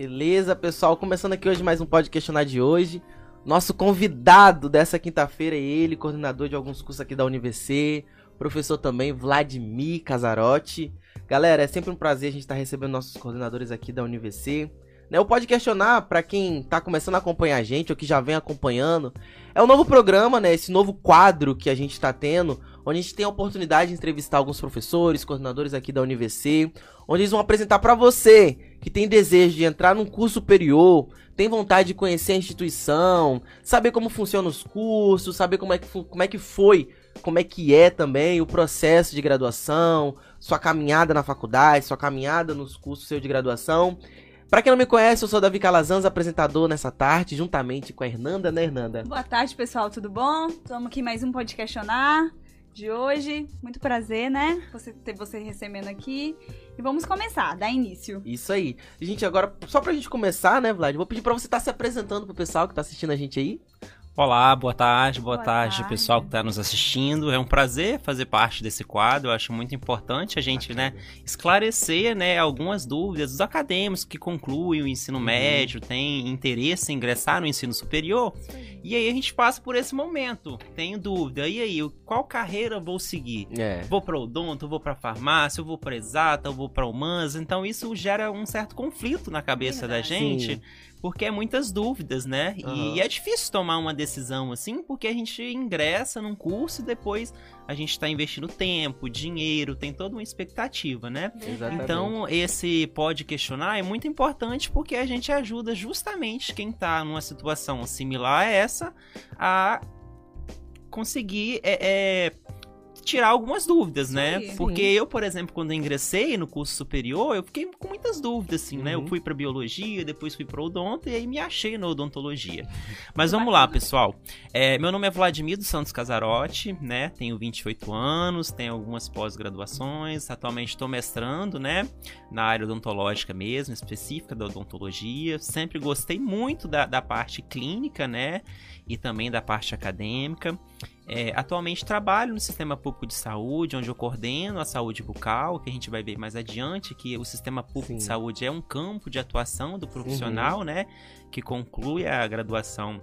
Beleza, pessoal? Começando aqui hoje mais um Pode Questionar de hoje. Nosso convidado dessa quinta-feira é ele, coordenador de alguns cursos aqui da UniVC, professor também, Vladimir Casarotti. Galera, é sempre um prazer a gente estar recebendo nossos coordenadores aqui da UniVC. Né, o Pode Questionar, para quem tá começando a acompanhar a gente ou que já vem acompanhando, é um novo programa, né? Esse novo quadro que a gente está tendo, onde a gente tem a oportunidade de entrevistar alguns professores, coordenadores aqui da UniVC, onde eles vão apresentar para você que tem desejo de entrar num curso superior, tem vontade de conhecer a instituição, saber como funcionam os cursos, saber como é que, como é que foi, como é que é também o processo de graduação, sua caminhada na faculdade, sua caminhada nos cursos seu de graduação. Para quem não me conhece, eu sou Davi Calazans, apresentador nessa tarde, juntamente com a Hernanda, né, Hernanda? Boa tarde, pessoal, tudo bom? Estamos aqui mais um Pode Questionar de hoje. Muito prazer, né? Você ter você recebendo aqui. E vamos começar, dar início. Isso aí. Gente, agora, só pra gente começar, né, Vlad? Vou pedir pra você estar tá se apresentando pro pessoal que tá assistindo a gente aí. Olá, boa tarde, boa, boa tarde, tarde, pessoal que está nos assistindo. É um prazer fazer parte desse quadro. Eu acho muito importante a gente, né, esclarecer, né, algumas dúvidas dos acadêmicos que concluem o ensino uhum. médio, têm interesse em ingressar no ensino superior. E aí a gente passa por esse momento. Tenho dúvida. E aí, qual carreira vou seguir? É. Vou para odonto, vou para farmácia, eu vou para exata, eu vou para humanas. Então isso gera um certo conflito na cabeça Verdade. da gente. Sim porque é muitas dúvidas, né? Uhum. E é difícil tomar uma decisão assim, porque a gente ingressa num curso e depois a gente está investindo tempo, dinheiro, tem toda uma expectativa, né? Exatamente. Então, esse pode questionar é muito importante porque a gente ajuda justamente quem está numa situação similar a essa a conseguir é, é tirar algumas dúvidas, né? Sim. Porque eu, por exemplo, quando eu ingressei no curso superior, eu fiquei com muitas dúvidas, assim, uhum. né? Eu uhum. fui para biologia, depois fui para odonto e aí me achei na odontologia. Mas vamos lá, pessoal. É, meu nome é Vladimir dos Santos Casarotti, né? Tenho 28 anos, tenho algumas pós-graduações, atualmente estou mestrando, né? Na área odontológica mesmo, específica da odontologia. Sempre gostei muito da, da parte clínica, né? E também da parte acadêmica. É, atualmente trabalho no sistema público de saúde, onde eu coordeno a saúde bucal, que a gente vai ver mais adiante, que o sistema público Sim. de saúde é um campo de atuação do profissional, uhum. né? Que conclui a graduação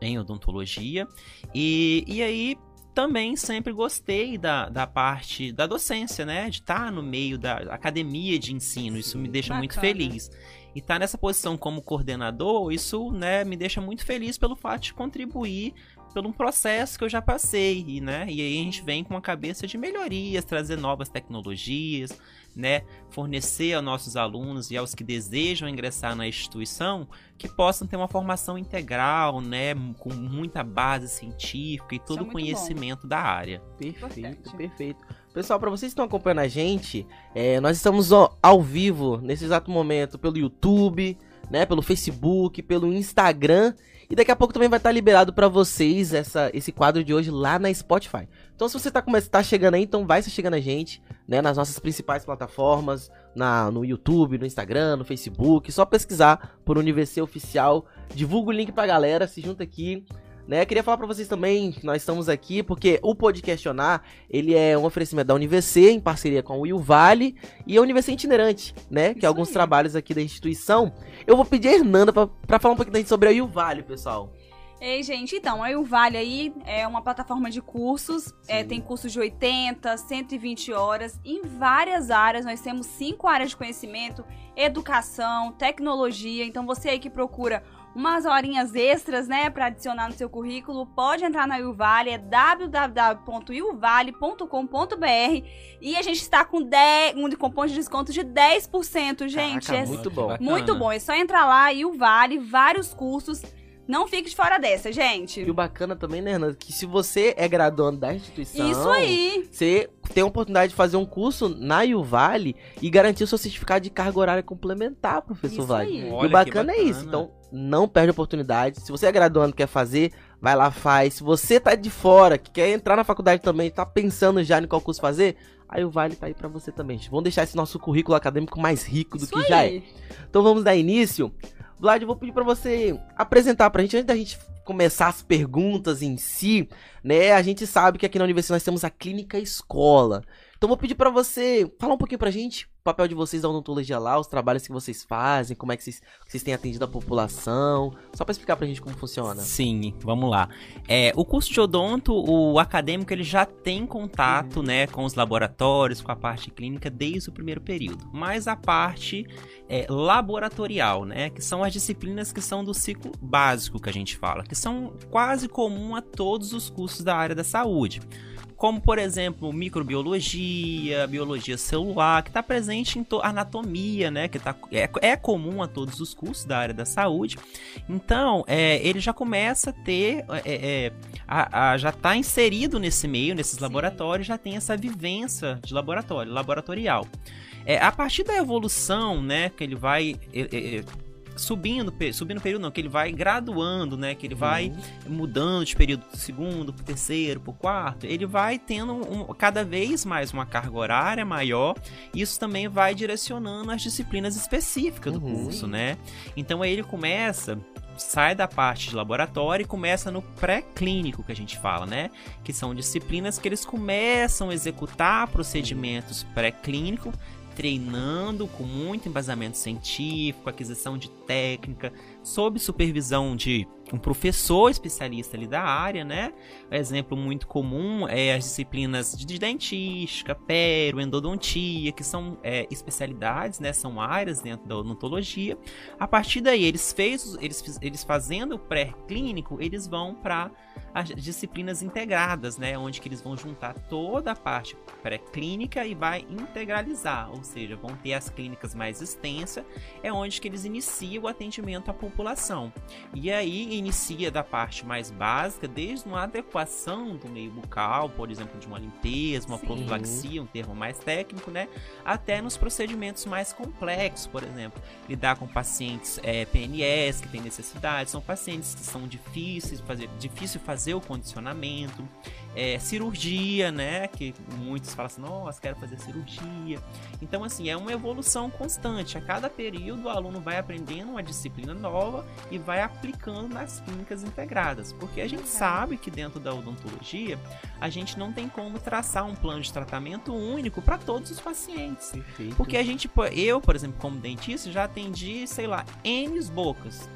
em odontologia. E, e aí, também sempre gostei da, da parte da docência, né? De estar no meio da academia de ensino. Sim, isso me deixa bacana. muito feliz. E estar nessa posição como coordenador, isso né, me deixa muito feliz pelo fato de contribuir por um processo que eu já passei, né? E aí a gente vem com uma cabeça de melhorias, trazer novas tecnologias, né? Fornecer aos nossos alunos e aos que desejam ingressar na instituição que possam ter uma formação integral, né? Com muita base científica e todo é o conhecimento bom. da área. Perfeito, perfeito. Pessoal, para vocês que estão acompanhando a gente, é, nós estamos ao vivo nesse exato momento pelo YouTube, né? Pelo Facebook, pelo Instagram e daqui a pouco também vai estar liberado para vocês essa, esse quadro de hoje lá na Spotify. Então se você tá, tá chegando aí, então vai se chegando a gente, né, nas nossas principais plataformas, na, no YouTube, no Instagram, no Facebook, só pesquisar por Universo Oficial, divulga o link pra galera, se junta aqui, né? Queria falar para vocês também nós estamos aqui porque o Podcastionar, ele é um oferecimento da UniVC em parceria com a Will Vale e a UniVC Itinerante, né? Isso que é alguns aí. trabalhos aqui da instituição. Eu vou pedir a Hernanda para falar um pouquinho sobre a Will Vale, pessoal. Ei, gente, então, a Vale aí é uma plataforma de cursos, é, tem cursos de 80, 120 horas, em várias áreas, nós temos cinco áreas de conhecimento, educação, tecnologia, então você aí que procura umas horinhas extras, né, para adicionar no seu currículo, pode entrar na Ilvale, é www.ilvale.com.br e a gente está com 10, um cupom de desconto de 10%, gente. Caraca, é muito bom. Muito bom, é só entrar lá, Ilvale, vários cursos não fique de fora dessa, gente. E o bacana também, né, Renan, que se você é graduando da instituição... Isso aí! Você tem a oportunidade de fazer um curso na Vale e garantir o seu certificado de carga horária complementar, professor Vale. E o bacana, bacana é isso. Então, não perde a oportunidade. Se você é graduando quer fazer, vai lá, faz. Se você tá de fora, que quer entrar na faculdade também, tá pensando já em qual curso fazer, aí o Vale tá aí para você também. Vamos deixar esse nosso currículo acadêmico mais rico do isso que aí. já é. Então vamos dar início. Vlad, eu vou pedir para você apresentar pra gente, antes da gente começar as perguntas em si, né? A gente sabe que aqui na universidade nós temos a clínica escola. Então vou pedir para você falar um pouquinho pra gente o papel de vocês da odontologia lá, os trabalhos que vocês fazem, como é que vocês, que vocês têm atendido a população, só para explicar pra gente como funciona. Sim, vamos lá. É, o curso de odonto, o acadêmico, ele já tem contato, uhum. né, com os laboratórios, com a parte clínica desde o primeiro período. Mas a parte é, laboratorial, né, que são as disciplinas que são do ciclo básico que a gente fala, que são quase comum a todos os cursos da área da saúde como por exemplo microbiologia, biologia celular, que está presente em anatomia, né, que tá, é, é, comum a todos os cursos da área da saúde. Então, é, ele já começa a ter, é, é a, a, já está inserido nesse meio, nesses Sim. laboratórios, já tem essa vivência de laboratório, laboratorial. É, a partir da evolução, né, que ele vai subindo, subindo período não, que ele vai graduando, né? Que ele vai uhum. mudando de período do segundo pro terceiro, pro quarto. Ele vai tendo um, cada vez mais uma carga horária maior. E isso também vai direcionando as disciplinas específicas do uhum. curso, né? Então aí ele começa sai da parte de laboratório e começa no pré-clínico que a gente fala, né? Que são disciplinas que eles começam a executar procedimentos pré-clínicos treinando com muito embasamento científico, aquisição de técnica, sob supervisão de um professor especialista ali da área, né? Exemplo muito comum é as disciplinas de dentística, pero, endodontia, que são é, especialidades, né? São áreas dentro da odontologia. A partir daí, eles fez, eles, eles fazendo o pré-clínico, eles vão para as disciplinas integradas, né? Onde que eles vão juntar toda a parte pré-clínica e vai integralizar, ou seja, vão ter as clínicas mais extensas, é onde que eles iniciam o atendimento à população. E aí inicia da parte mais básica, desde uma adequação do meio bucal, por exemplo, de uma limpeza, uma profilaxia, um termo mais técnico, né? Até nos procedimentos mais complexos, por exemplo, lidar com pacientes é, PNS que têm necessidade, são pacientes que são difíceis de fazer, difícil fazer o condicionamento, é, cirurgia, né? Que muitos falam assim, nossa, quero fazer cirurgia. Então, assim, é uma evolução constante. A cada período o aluno vai aprendendo uma disciplina nova e vai aplicando nas clínicas integradas. Porque a gente sabe que dentro da odontologia a gente não tem como traçar um plano de tratamento único para todos os pacientes. Perfeito. Porque a gente, eu, por exemplo, como dentista, já atendi, sei lá, N bocas.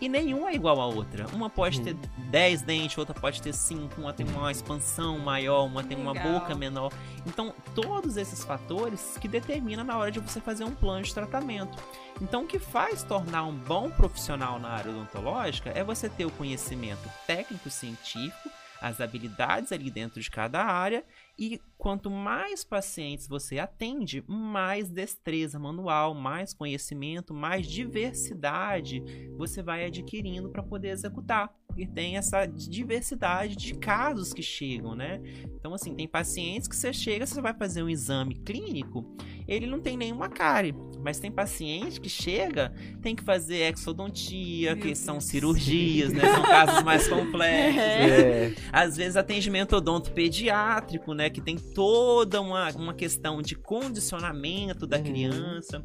E nenhuma é igual à outra. Uma pode ter 10 dentes, outra pode ter 5, uma tem uma expansão maior, uma tem Legal. uma boca menor. Então, todos esses fatores que determinam na hora de você fazer um plano de tratamento. Então, o que faz tornar um bom profissional na área odontológica é você ter o conhecimento técnico-científico, as habilidades ali dentro de cada área e quanto mais pacientes você atende, mais destreza manual, mais conhecimento, mais diversidade você vai adquirindo para poder executar. Porque tem essa diversidade de casos que chegam, né? Então, assim, tem pacientes que você chega, você vai fazer um exame clínico, ele não tem nenhuma cárie. Mas tem paciente que chega, tem que fazer exodontia, Meu que Deus. são cirurgias, né? São casos mais complexos. É. Né? Às vezes atendimento odonto pediátrico, né? Que tem toda uma, uma questão de condicionamento da uhum. criança.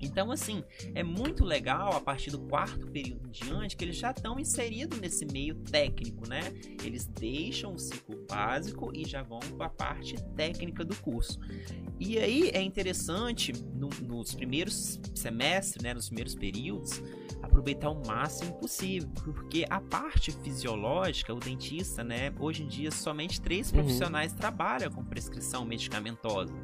Então, assim, é muito legal a partir do quarto período em diante que eles já estão inseridos nesse meio técnico, né? Eles deixam o ciclo básico e já vão para a parte técnica do curso. E aí é interessante, no, nos primeiros semestres, né, nos primeiros períodos, aproveitar o máximo possível, porque a parte fisiológica, o dentista, né, hoje em dia somente três uhum. profissionais uhum. trabalham com prescrição medicamentosa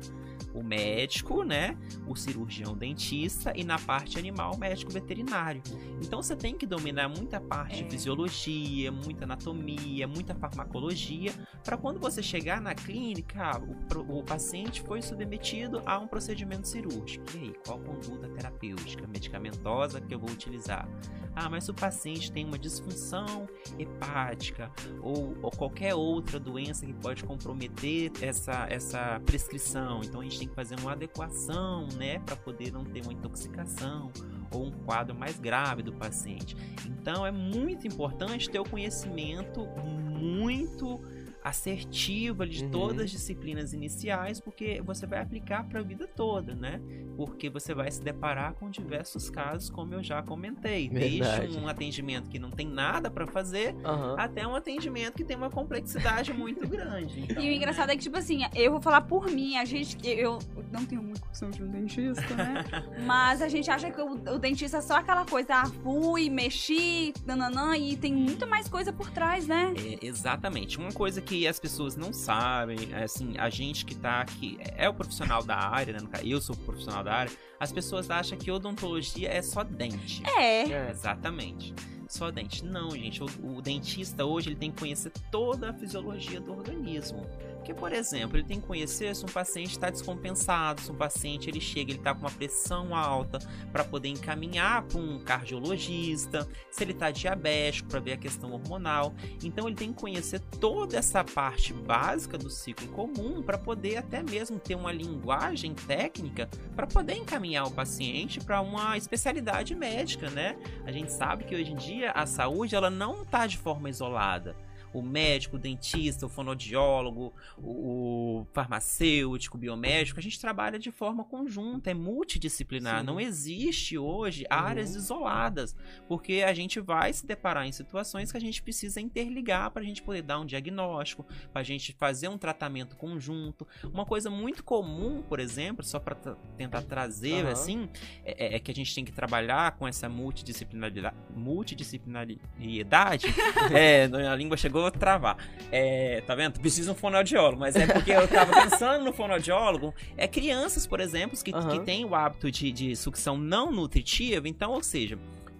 o médico, né? O cirurgião dentista e na parte animal, o médico veterinário. Então você tem que dominar muita parte de é. fisiologia, muita anatomia, muita farmacologia, para quando você chegar na clínica, o, o, paciente foi submetido a um procedimento cirúrgico. E aí, qual conduta terapêutica medicamentosa que eu vou utilizar? Ah, mas se o paciente tem uma disfunção hepática ou, ou qualquer outra doença que pode comprometer essa, essa prescrição, então a gente tem que fazer uma adequação, né, para poder não ter uma intoxicação ou um quadro mais grave do paciente. Então é muito importante ter o conhecimento muito assertiva de Uhum. todas as disciplinas iniciais, porque você vai aplicar para a vida toda, né? Porque você vai se deparar com diversos casos, como eu já comentei, Verdade. desde um atendimento que não tem nada para fazer Aham. até um atendimento que tem uma complexidade muito grande. Então, E o engraçado é que, tipo assim, eu vou falar por mim, a gente. Eu não tenho muito costume de um dentista, né? Mas a gente acha que o, o dentista é só aquela coisa, ah, fui, mexi, nananã, e tem muito mais coisa por trás, né? É, exatamente. Uma coisa que as pessoas não sabem, assim, a gente que tá aqui é o profissional da área, né? Eu sou profissional da área. As pessoas acham que odontologia é só dente. É. É. Exatamente. Só dente. Não, gente. O, o dentista hoje ele tem que conhecer toda a fisiologia do organismo. Porque, por exemplo, ele tem que conhecer se um paciente está descompensado, se um paciente ele chega, ele está com uma pressão alta, para poder encaminhar para um cardiologista, se ele está diabético, para ver a questão hormonal. Então, ele tem que conhecer toda essa parte básica do ciclo comum para poder até mesmo ter uma linguagem técnica para poder encaminhar o paciente para uma especialidade médica, né? A gente sabe que hoje em dia a saúde ela não está de forma isolada. O médico, o dentista, o fonoaudiólogo, o, farmacêutico, o biomédico, a gente trabalha de forma conjunta, é multidisciplinar. Sim. Não existe hoje Uhum. áreas isoladas, porque a gente vai se deparar em situações que a gente precisa interligar para a gente poder dar um diagnóstico, para a gente fazer um tratamento conjunto. Uma coisa muito comum, por exemplo, só para tentar trazer Aham. assim, é, é que a gente tem que trabalhar com essa multidisciplinaridade, multidisciplinariedade. é, a língua chegou a travar. É, tá vendo? Precisa um fonoaudiólogo, mas é porque eu tava pensando no fonoaudiólogo. É crianças, por exemplo, que, Aham. que têm o hábito de, de sucção não nutritiva, então, ou seja,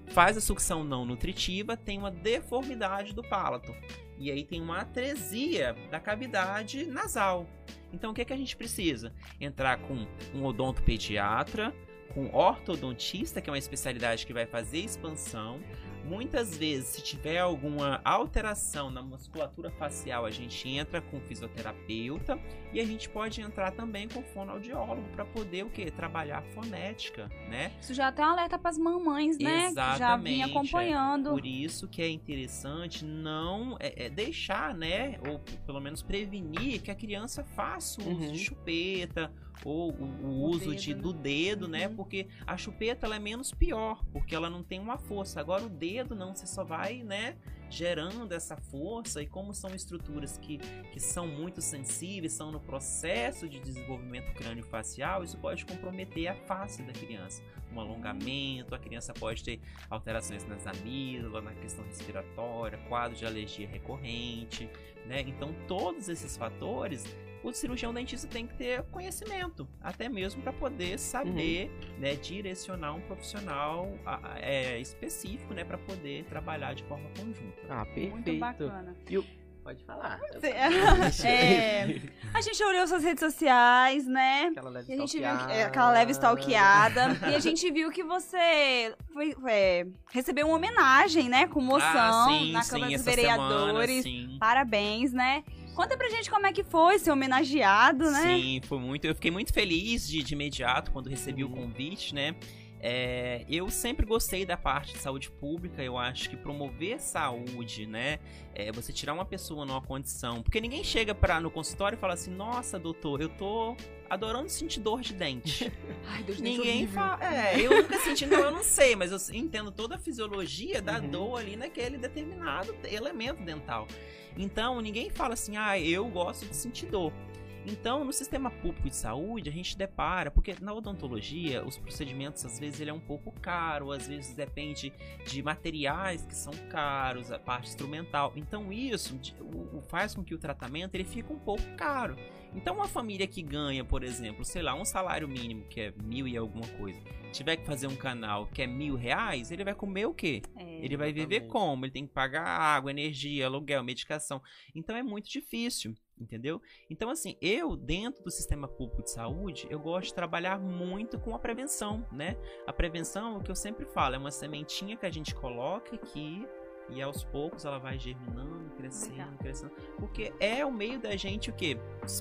faz a sucção não nutritiva, tem uma deformidade do palato. E aí tem uma atresia da cavidade nasal. Então o que, é que a gente precisa? Entrar com um odontopediatra, com ortodontista, que é uma especialidade que vai fazer expansão. Muitas vezes, se tiver alguma alteração na musculatura facial, a gente entra com fisioterapeuta e a gente pode entrar também com fonoaudiólogo para poder o quê? Trabalhar a fonética, né? Isso já tem um alerta pras mamães, né? Que já Exatamente, vinha acompanhando. Por isso que é interessante não é, é deixar, né, ou pelo menos prevenir que a criança faça o uso Uhum. de chupeta ou o, o uso de, dedo, do dedo, né? Uhum. Porque a chupeta ela é menos pior, porque ela não tem uma força. Agora o dedo não, você só vai, né, gerando essa força e como são estruturas que, que são muito sensíveis, são no processo de desenvolvimento crânio-facial, isso pode comprometer a face da criança. Um alongamento, a criança pode ter alterações nas amígdalas, na questão respiratória, quadro de alergia recorrente, né? Então todos esses fatores o cirurgião dentista tem que ter conhecimento, até mesmo para poder saber, né, direcionar um profissional a- a- é, específico, né, para poder trabalhar de forma conjunta. Ah, perfeito. Muito bacana. Pode falar. É, a gente olhou suas redes sociais, né? Aquela leve E a gente viu que, é, aquela leve stalkeada. e a gente viu que você foi, é, recebeu uma homenagem, né? Com moção Ah, sim, na sim, Câmara dos essa Vereadores. Semana, sim. Parabéns, né? Conta pra gente como é que foi ser homenageado, né? Sim, foi muito. Eu fiquei muito feliz de, de imediato quando recebi o Uhum. convite, né? É, eu sempre gostei da parte de saúde pública. Eu acho que promover saúde, né? É você tirar uma pessoa numa condição. Porque ninguém chega pra, no consultório e fala assim: Nossa, doutor, eu tô adorando sentir dor de dente. Ai, Deus Ninguém fala. É, eu nunca senti, então eu não sei, mas eu entendo toda a fisiologia da Uhum. dor ali naquele determinado elemento dental. Então, ninguém fala assim, ah, eu gosto de sentir dor. Então, no sistema público de saúde, a gente depara, porque na odontologia, os procedimentos, às vezes, ele é um pouco caro, às vezes depende de materiais que são caros, a parte instrumental. Então, isso faz com que o tratamento ele fique um pouco caro. Então, uma família que ganha, por exemplo, sei lá, um salário mínimo, que é mil e alguma coisa, tiver que fazer um canal que é mil reais, ele vai comer o quê? É. Ele vai viver como? Ele tem que pagar água, energia, aluguel, medicação. Então é muito difícil, entendeu? Então, assim, eu, dentro do sistema público de saúde, eu gosto de trabalhar muito com a prevenção, né? A prevenção, o que eu sempre falo, é uma sementinha que a gente coloca aqui. E aos poucos ela vai germinando, crescendo, Legal. crescendo. Porque é o meio da gente o quê?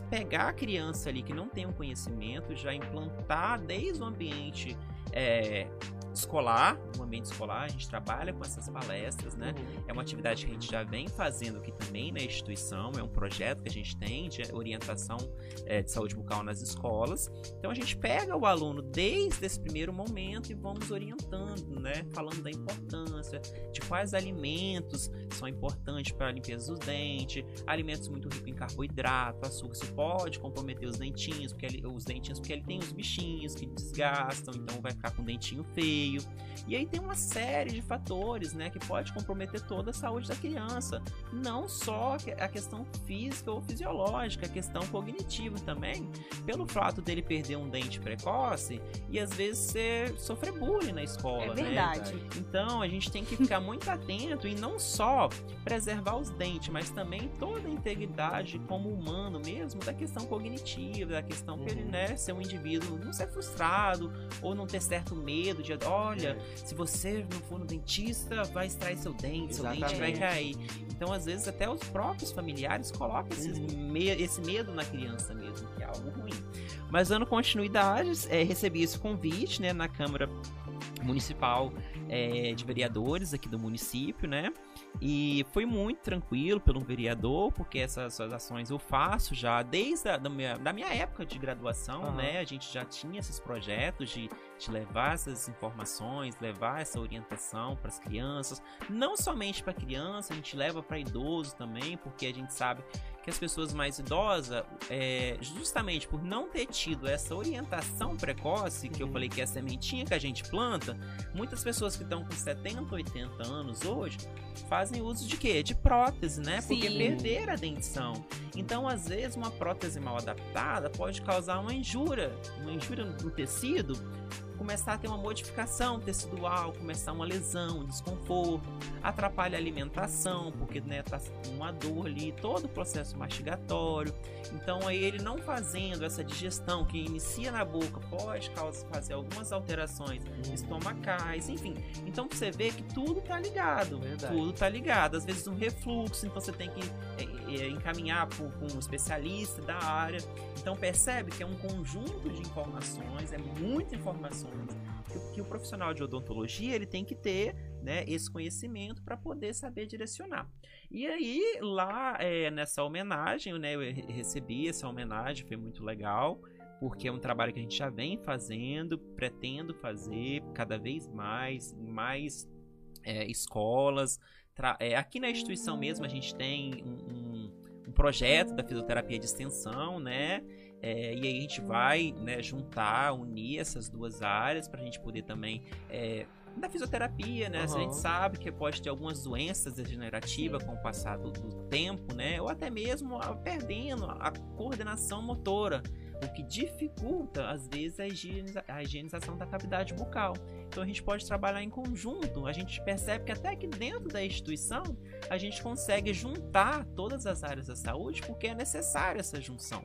Pegar a criança ali que não tem um conhecimento, já implantar desde o ambiente é, escolar, no ambiente escolar, a gente trabalha com essas palestras, né? Uhum. É uma atividade que a gente já vem fazendo aqui também na instituição, é um projeto que a gente tem de orientação é, de saúde bucal nas escolas. Então a gente pega o aluno desde esse primeiro momento e vamos orientando, né? Falando da importância de quais alimentos são importantes para a limpeza dos dentes, alimentos muito ricos em carboidrato, açúcar, isso pode comprometer os dentinhos, porque ele, os dentinhos, porque ele tem os bichinhos que desgastam, então vai ficar com o dentinho feio. E aí tem uma série de fatores, né, que pode comprometer toda a saúde da criança. Não só a questão física ou fisiológica, a questão cognitiva também. Pelo fato dele perder um dente precoce e às vezes ser, sofrer bullying na escola. É né? verdade. Né? Então a gente tem que ficar muito atento e não só preservar os dentes, mas também toda a integridade como humano mesmo, da questão cognitiva, da questão uhum. que ele, né, ser um indivíduo não ser frustrado ou não ter certo medo de, olha, se você não for no dentista, vai extrair seu dente, Exatamente. seu dente vai cair. Então, às vezes, até os próprios familiares colocam uhum. me esse medo na criança mesmo, que é algo ruim. Mas dando continuidade, é, recebi esse convite né, na Câmara Municipal é, de Vereadores aqui do município, né? E foi muito tranquilo pelo vereador, porque essas, ações eu faço já desde a da minha, da minha época de graduação, uhum. né? A gente já tinha esses projetos de, de levar essas informações, levar essa orientação para as crianças, não somente para criança, a gente leva para idoso também, porque a gente sabe que as pessoas mais idosas, é, justamente por não ter tido essa orientação precoce, que eu falei que é a sementinha que a gente planta, muitas pessoas que estão com 70, 80 anos hoje fazem uso de quê? De prótese, né? Sim. Porque perderam a dentição. Então, às vezes, uma prótese mal adaptada pode causar uma injúria, uma injúria no tecido começar a ter uma modificação tecidual, começar uma lesão, um desconforto, atrapalha a alimentação, porque né, tá com uma dor ali, todo o processo mastigatório. Então aí ele não fazendo essa digestão que inicia na boca pode causar, fazer algumas alterações estomacais, enfim. Então você vê que tudo tá ligado, Verdade. tudo tá ligado. Às vezes um refluxo, então você tem que é, é, encaminhar para um especialista da área. Então percebe que é um conjunto de informações, é muita informação que, que o profissional de odontologia ele tem que ter né, esse conhecimento para poder saber direcionar. E aí, lá é, nessa homenagem, né, eu recebi essa homenagem, foi muito legal, porque é um trabalho que a gente já vem fazendo, pretendo fazer cada vez mais, mais é, escolas. É, aqui na instituição mesmo a gente tem um, um, um projeto da fisioterapia de extensão, né? É, e aí a gente vai né, juntar, unir essas duas áreas para a gente poder também é, da fisioterapia, né? Uhum. A gente sabe que pode ter algumas doenças degenerativas com o passar do, do tempo, né? Ou até mesmo a, perdendo a coordenação motora, o que dificulta, às vezes, a, higieniza a higienização da cavidade bucal. Então a gente pode trabalhar em conjunto. A gente percebe que até que dentro da instituição a gente consegue juntar todas as áreas da saúde porque é necessária essa junção.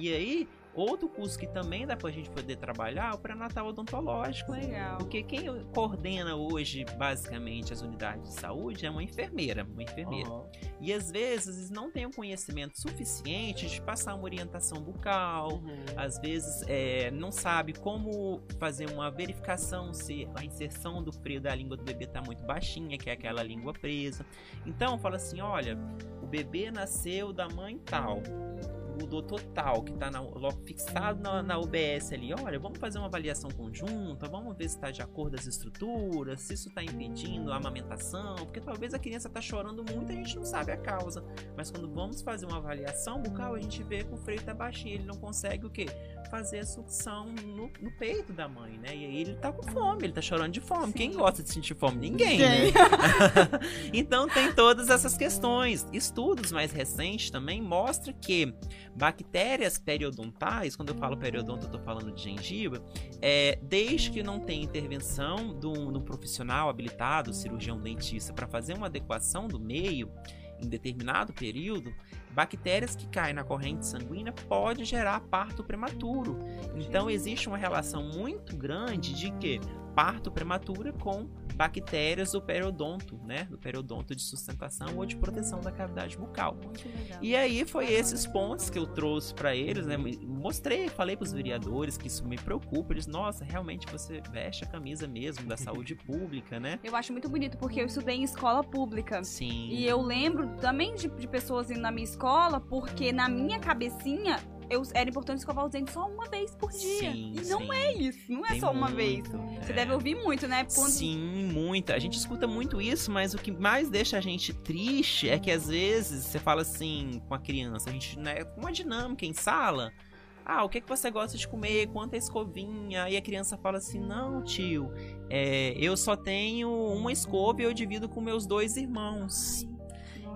E aí, outro curso que também dá pra gente poder trabalhar é o pré-natal odontológico. Legal. Porque quem coordena hoje, basicamente, as unidades de saúde é uma enfermeira. Uma enfermeira. Uhum. E às vezes não tem o um conhecimento suficiente de passar uma orientação bucal, uhum. às vezes é, não sabe como fazer uma verificação se a inserção do freio da língua do bebê está muito baixinha, que é aquela língua presa. Então fala assim: olha, o bebê nasceu da mãe tal o doutor tal, que está fixado na, na UBS ali, olha, vamos fazer uma avaliação conjunta, vamos ver se está de acordo as estruturas, se isso está impedindo a amamentação, porque talvez a criança está chorando muito e a gente não sabe a causa. Mas quando vamos fazer uma avaliação bucal, a gente vê que o freio está baixinho, ele não consegue o quê? Fazer a sucção no, no, peito da mãe, né? E aí ele tá com fome, ele tá chorando de fome. Sim. Quem gosta de sentir fome? Ninguém, Ninguém. né? então tem todas essas questões. Estudos mais recentes também mostram que Bactérias periodontais, quando eu falo periodonto, eu tô falando de gengiva, é, desde que não tenha intervenção do, do profissional habilitado, cirurgião dentista, para fazer uma adequação do meio em determinado período, bactérias que caem na corrente sanguínea pode gerar parto prematuro. Então existe uma relação muito grande de que parto prematura com bactérias do periodonto, né? Do periodonto de sustentação ou de proteção da cavidade bucal. E aí foi esses pontos que eu trouxe para eles, né? Mostrei, falei para os vereadores que isso me preocupa. Eles, nossa, realmente você veste a camisa mesmo da saúde pública, né? Eu acho muito bonito porque eu estudei em escola pública. Sim. E eu lembro também de, de pessoas indo na minha escola porque na minha cabecinha eu, era importante escovar os dentes só uma vez por dia. Sim, e não sim. é isso, não é Tem só uma muito, vez. Você é. deve ouvir muito, né? Quando- Sim, muita. A gente escuta muito isso, mas o que mais deixa a gente triste é que às vezes você fala assim com a criança, a gente, né, com uma dinâmica em sala. Ah, o que, que você gosta de comer? Quanta escovinha? Aí a criança fala assim: Não, tio, é, eu só tenho uma escova e eu divido com meus dois irmãos. Nossa.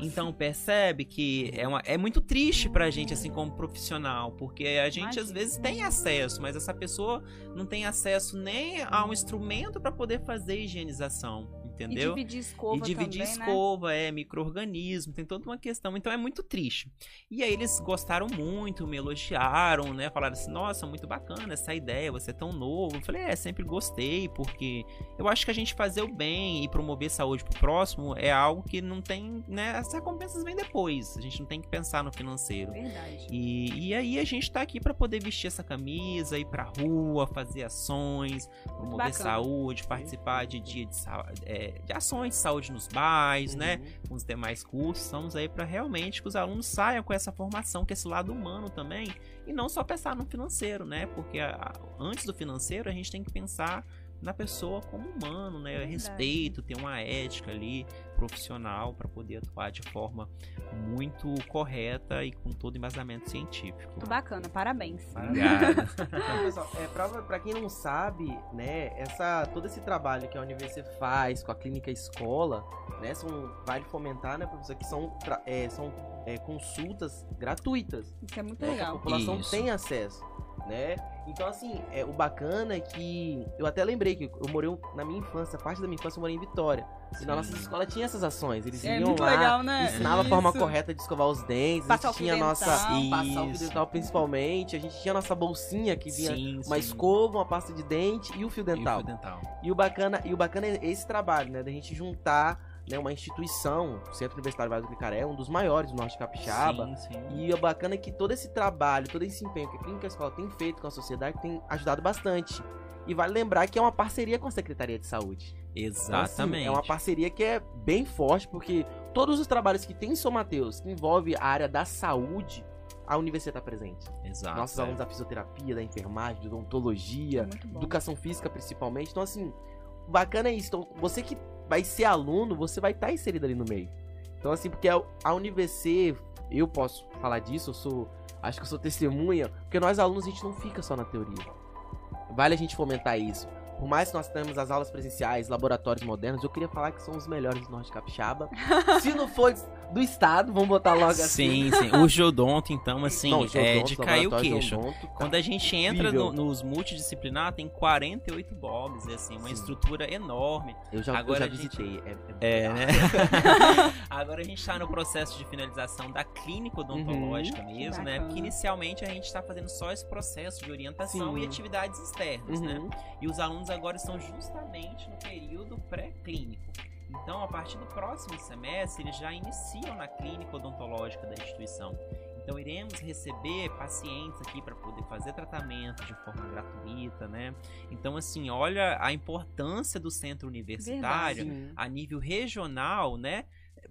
Então percebe que é, uma, é muito triste pra gente, assim, como profissional, porque a gente às vezes tem acesso, mas essa pessoa não tem acesso nem a um instrumento pra poder fazer higienização, E entendeu? dividir escova E dividir também, né? escova, é, micro-organismo, tem toda uma questão. Então é muito triste. E aí eles gostaram muito, me elogiaram, né? Falaram assim, nossa, muito bacana essa ideia, você é tão novo. Eu falei, é, sempre gostei, porque eu acho que a gente fazer o bem e promover saúde pro próximo é algo que não tem, né? As recompensas vêm depois. A gente não tem que pensar no financeiro. Verdade. E, e aí a gente tá aqui pra poder vestir essa camisa, ir pra rua, fazer ações, promover Bacana. saúde, participar de dia de, sa- é, de ações de saúde nos bairros, né? Uhum. Com os demais cursos. Estamos aí pra realmente que os alunos saiam com essa formação, com esse lado humano também, e não só pensar no financeiro, né? Porque a- a- antes do financeiro a gente tem que pensar na pessoa como humano, né? Verdade. Respeito, ter uma ética ali profissional para poder atuar de forma muito correta e com todo embasamento científico. Muito bacana, parabéns. Obrigado. Então, pessoal, é, pra, pra quem não sabe, né, essa, todo esse trabalho que a universidade faz com a clínica escola, né, são, vale fomentar, né, professor, que são, é, são é, consultas gratuitas. Isso é muito né, que a legal. população Isso. tem acesso, né? Então, assim, é, o bacana é que eu até lembrei que eu morei na minha infância, parte da minha infância eu morei em Vitória. E na nossa escola tinha essas ações. Eles É iam lá, legal, né? ensinava a forma Isso. correta de escovar os dentes, Passar a gente tinha a nossa dental. passar o fio Isso. dental principalmente, a gente tinha a nossa bolsinha que vinha Sim, uma sim. escova, uma pasta de dente e o fio E o dental. fio dental. E o bacana, e o bacana é esse trabalho, né, da gente juntar, né, uma instituição, o Centro Universitário Vale do Cricaré, é um dos maiores do Norte de Capixaba. Sim, sim. E o bacana é que todo esse trabalho, todo esse empenho que a Clínica Escola tem feito com a sociedade tem ajudado bastante. E vale lembrar que é uma parceria com a Secretaria de Saúde. Então, assim, Exatamente. é uma parceria que é bem forte, porque todos os trabalhos que tem em São Mateus, que envolve a área da saúde, a universidade está presente. Exato. Nossos é. alunos da fisioterapia, da enfermagem, da odontologia, bom. educação física principalmente. Então, assim, o bacana é isso. Então, você que vai ser aluno, você vai estar inserido ali no meio. Então, assim, porque a, a UniVC, eu posso falar disso, eu sou. Acho que eu sou testemunha, porque nós alunos a gente não fica só na teoria. Vale a gente fomentar isso. Por mais que nós tenhamos as aulas presenciais, laboratórios modernos, eu queria falar que são os melhores do Norte de Capixaba. Se não for do estado, vamos botar logo assim. Sim, sim. O Geodonto, então, assim, Não, é de cair o queixo. Geodonto, tá. Quando a gente entra no- nos multidisciplinar, tem 48 bogs, é assim, uma Sim. estrutura enorme. Eu já, Agora eu a já gente- visitei. É, É, legal. né? Agora a gente está no processo de finalização da clínica odontológica mesmo, né? Porque inicialmente a gente está fazendo só esse processo de orientação Sim. e atividades externas, né? Uhum. E os alunos agora estão justamente no período pré-clínico. Então, a partir do próximo semestre, eles já iniciam na clínica odontológica da instituição. Então, iremos receber pacientes aqui para poder fazer tratamento de forma gratuita, né? Então, assim, olha a importância do centro universitário Sim. a nível regional, né?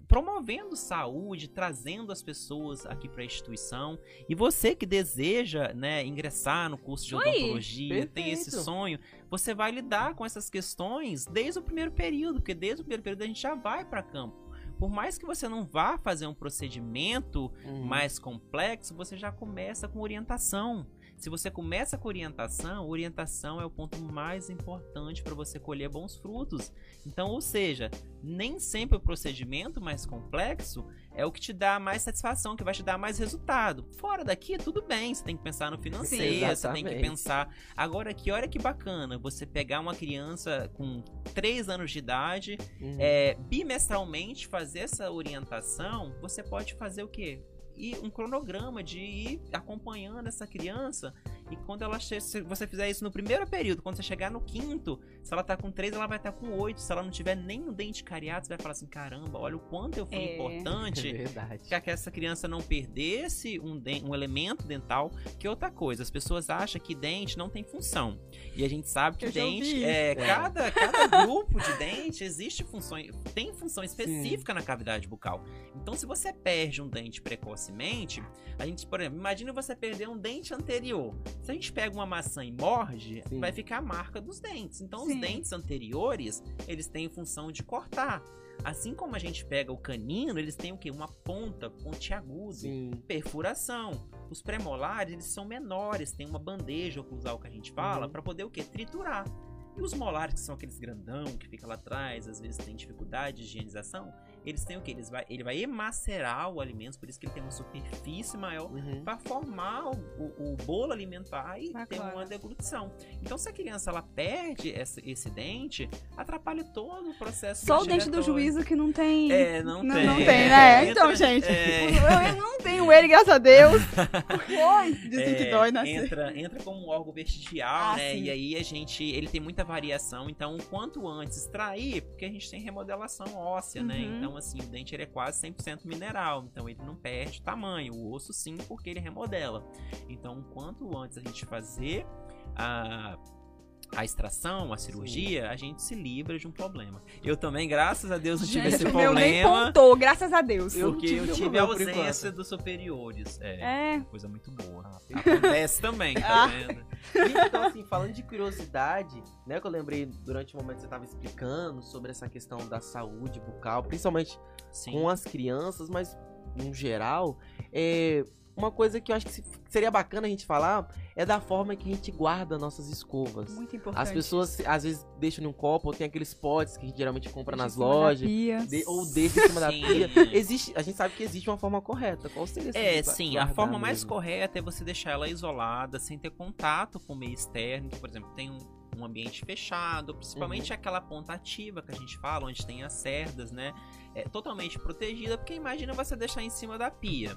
Promovendo saúde, trazendo as pessoas aqui para a instituição. E você que deseja, né, ingressar no curso de odontologia, tem esse perfeito. sonho, você vai lidar com essas questões desde o primeiro período, porque desde o primeiro período a gente já vai para campo. Por mais que você não vá fazer um procedimento Uhum. mais complexo, você já começa com orientação. Se você começa com orientação, orientação é o ponto mais importante para você colher bons frutos. Então, ou seja, nem sempre o procedimento mais complexo é o que te dá mais satisfação, que vai te dar mais resultado. Fora daqui, tudo bem, você tem que pensar no financeiro, você tem que pensar. Agora aqui, olha que bacana, você pegar uma criança com 3 anos de idade, Uhum. é, bimestralmente fazer essa orientação, você pode fazer o quê? E um cronograma de ir acompanhando essa criança E quando ela se você fizer isso no primeiro período, quando você chegar no quinto, se ela tá com três, ela vai estar tá com oito. Se ela não tiver nenhum dente cariado, você vai falar assim: caramba, olha o quanto eu fui é. importante. É verdade. Que essa criança não perdesse um, um elemento dental. Que outra coisa, as pessoas acham que dente não tem função. E a gente sabe que eu dente, é, é, Cada, cada grupo de dente existe funções, tem função específica Sim. na cavidade bucal. Então, se você perde um dente precocemente, a gente, por exemplo, imagine você perder um dente anterior. Se a gente pega uma maçã e morde, Sim. vai ficar a marca dos dentes. Então, Sim. os dentes anteriores, eles têm função de cortar. Assim como a gente pega o canino, eles têm o quê? Uma ponta pontiaguda, Sim. perfuração. Os premolares, eles são menores, tem uma bandeja oclusal que a gente fala, uhum. para poder o quê? Triturar. E os molares, que são aqueles grandão que fica lá atrás, às vezes tem dificuldade de higienização, eles têm o que? Eles vai, ele vai emacerar o alimento, por isso que ele tem uma superfície maior, uhum. para formar o, o, o, bolo alimentar e ter uma deglutição. Então, se a criança ela perde esse, esse dente, atrapalha todo o processo. Só o dente do juízo que não tem. É, não, não tem. Não tem, né? É, então, entra, gente, é... eu não tenho ele, graças a Deus. Oi, dizem que dói, né? Entra, entra como um órgão vestigial, ah, né? Sim. E aí a gente, ele tem muita variação, então quanto antes extrair, porque a gente tem remodelação óssea, né? uhum. né? Então então, assim, o dente ele é quase 100% mineral, então ele não perde tamanho. O osso, sim, porque ele remodela. Então, quanto antes a gente fazer a a extração, a cirurgia, Sim. a gente se livra de um problema. Eu também, graças a Deus, não tive gente, esse problema. Meu nem pontou, graças a Deus. Eu porque eu tive a ausência dos superiores. É, é, coisa muito boa. Acontece também, tá ah. vendo? então, assim, falando de curiosidade, né, que eu lembrei durante o momento que você estava explicando sobre essa questão da saúde bucal, principalmente Sim. com as crianças, mas no geral, é, uma coisa que eu acho que seria bacana a gente falar é da forma que a gente guarda nossas escovas. Muito importante. As pessoas às vezes deixam em um copo ou tem aqueles potes que a gente geralmente compra nas lojas. De, ou deixa em cima da pia. Existe, a gente sabe que existe uma forma correta. Qual seria essa É, sim. A forma mesmo? mais correta é você deixar ela isolada, sem ter contato com o meio externo. Então, por exemplo, tem um, um ambiente fechado, principalmente uhum. aquela ponta ativa que a gente fala, onde tem as cerdas, né? É totalmente protegida, porque imagina você deixar em cima da pia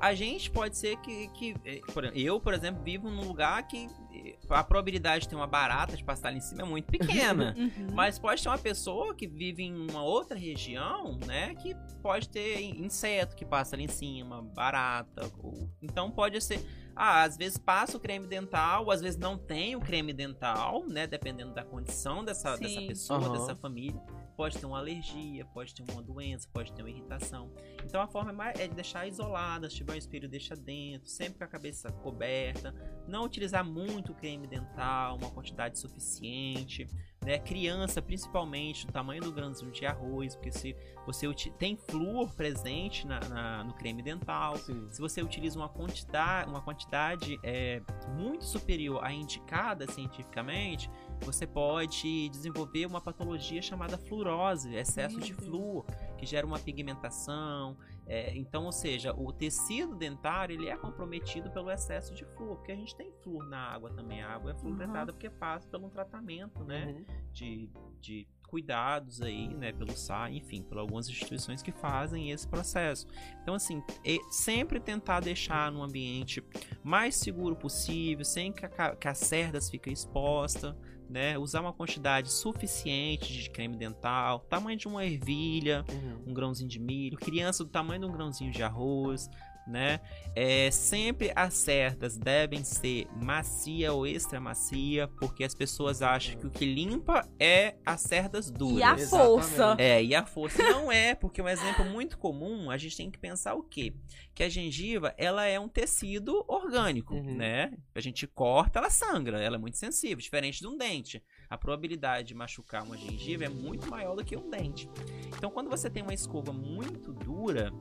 a gente pode ser que, que eh, por exemplo, eu, por exemplo, vivo num lugar que eh, a probabilidade de ter uma barata de passar ali em cima é muito pequena. uhum. Mas pode ter uma pessoa que vive em uma outra região, né, que pode ter inseto que passa ali em cima, barata. Ou... Então pode ser ah, às vezes passa o creme dental, às vezes não tem o creme dental, né? Dependendo da condição dessa, dessa pessoa, uhum. dessa família pode ter uma alergia, pode ter uma doença, pode ter uma irritação. Então a forma é, é de deixar isolada, se tiver um espelho, deixa dentro, sempre com a cabeça coberta, não utilizar muito creme dental, uma quantidade suficiente. Né? Criança, principalmente, do tamanho do grãozinho de arroz, porque se você tem flúor presente na, na, no creme dental, Sim. se você utiliza uma quantidade, uma quantidade é, muito superior à indicada cientificamente, você pode desenvolver uma patologia chamada fluorose, excesso de flúor, que gera uma pigmentação. É, então, ou seja, o tecido dentário ele é comprometido pelo excesso de flúor, porque a gente tem flúor na água também. A água é fluoretada uhum. porque passa pelo um tratamento, né, uhum. de, de cuidados aí, né, pelo SAR, enfim, por algumas instituições que fazem esse processo. Então, assim, é sempre tentar deixar no ambiente mais seguro possível, sem que, a, que as cerdas fiquem expostas, né? Usar uma quantidade suficiente de creme dental, tamanho de uma ervilha, uhum. um grãozinho de milho, criança do tamanho de um grãozinho de arroz, né? É, sempre as cerdas devem ser macia ou extra macia, porque as pessoas acham que o que limpa é as cerdas duras. E a força. É, e a força. Não é, porque um exemplo muito comum, a gente tem que pensar o quê? Que a gengiva, ela é um tecido orgânico, uhum. né? A gente corta, ela sangra, ela é muito sensível, diferente de um dente. A probabilidade de machucar uma gengiva é muito maior do que um dente. Então, quando você tem uma escova muito dura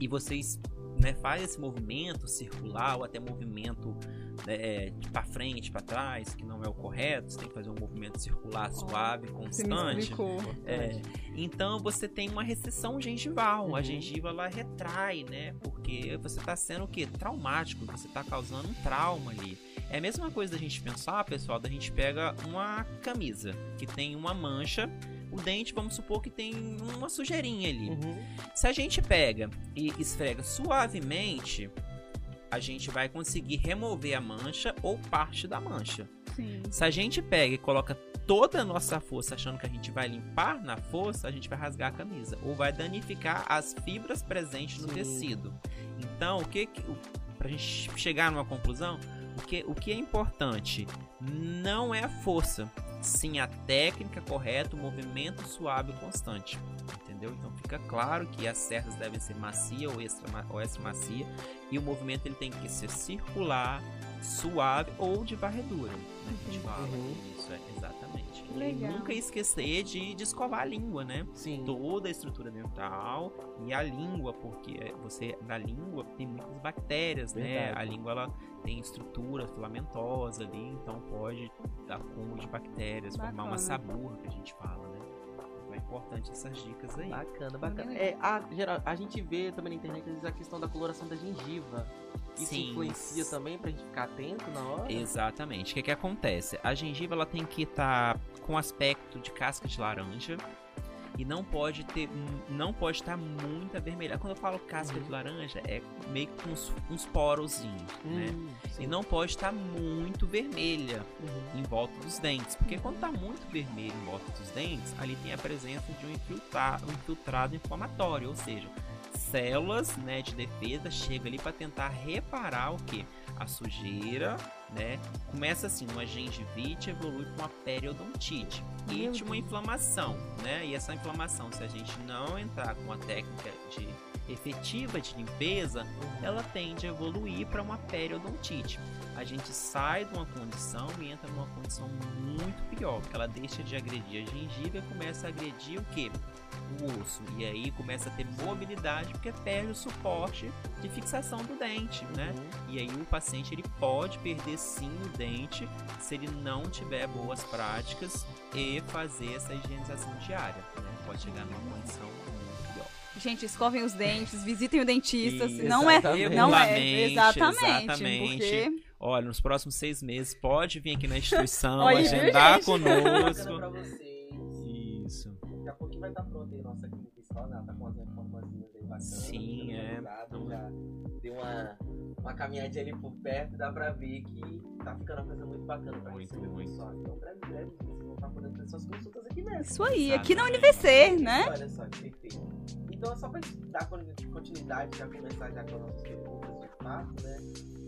e vocês né, faz esse movimento circular ou até movimento né, para frente, para trás, que não é o correto, você tem que fazer um movimento circular suave, constante. É, então você tem uma recessão gengival, uhum. a gengiva ela retrai, né? Porque você está sendo o que? Traumático, você está causando um trauma ali. É a mesma coisa da gente pensar, pessoal, da gente pega uma camisa que tem uma mancha o dente, vamos supor que tem uma sujeirinha ali. Uhum. Se a gente pega e esfrega suavemente, a gente vai conseguir remover a mancha ou parte da mancha. Sim. Se a gente pega e coloca toda a nossa força achando que a gente vai limpar na força, a gente vai rasgar a camisa ou vai danificar as fibras presentes no Sim. tecido. Então, o que, que pra gente chegar numa conclusão, o que, o que é importante não é a força, sim a técnica correta, o movimento suave e constante. Entendeu? Então fica claro que as cerdas devem ser macia ou extra, ou extra macia e o movimento ele tem que ser circular, suave ou de varredura. Né? A gente fala Uhum. É, exatamente. E Legal. nunca esquecer de, de escovar a língua, né? Sim. toda a estrutura dental e a língua, porque você na língua tem muitas bactérias, né? Verdade. A língua ela tem estrutura filamentosa ali, então pode dar acúmulo de bactérias, formar Bacana. uma saburra que a gente fala, né? Então é importante essas dicas aí. Bacana, bacana. Bem É, a, geral, a gente vê também na internet às vezes, a questão da coloração da gengiva. Isso Sim. influencia também pra gente ficar atento na hora? Exatamente. O que, que acontece? A gengiva ela tem que estar com aspecto de casca de laranja e não pode ter, não pode estar muito avermelhada. Quando eu falo casca Uhum. de laranja, é meio que uns, uns porozinhos, né? Hum, sim. E não pode estar muito vermelha Uhum. em volta dos dentes. Porque quando está muito vermelho em volta dos dentes, ali tem a presença de um, infiltra- um infiltrado inflamatório, ou seja, células né, de defesa chegam ali para tentar reparar o que? A sujeira, né? Começa assim, uma gengivite evolui para uma periodontite e de uma inflamação, né? E essa inflamação, se a gente não entrar com uma técnica de efetiva de limpeza, ela tende a evoluir para uma periodontite. A gente sai de uma condição e entra numa condição muito pior, porque ela deixa de agredir a gengiva e começa a agredir o que? O osso. E aí começa a ter mobilidade porque perde o suporte de fixação do dente, né? Uhum. E aí o paciente ele pode perder sim o dente se ele não tiver boas práticas e fazer essa higienização diária, né? Pode chegar numa condição. Gente, escovem os dentes, visitem o dentista. Se não é, exatamente. não é. Exatamente. exatamente. Porque Olha, nos próximos seis meses pode vir aqui na instituição, Olha, viu, agendar gente? conosco. Bacana pra vocês. Isso. Daqui a pouquinho vai estar pronta aí nossa clínica escola, né? Ela tá com umas reformazinhas aí bacanas. Sim, é. Então- Já deu uma, uma caminhadinha ali por perto e dá pra ver que tá ficando uma coisa muito bacana pra Muito, receber o muito. pessoal. Então, breve, breve, vocês vão estar podendo ter suas consultas aqui mesmo. isso aí, aqui na Exatamente. UniVC, né? Olha só, que perfeito. Então, só gente dar con- continuidade, já começar já com as nossas perguntas de fato, né,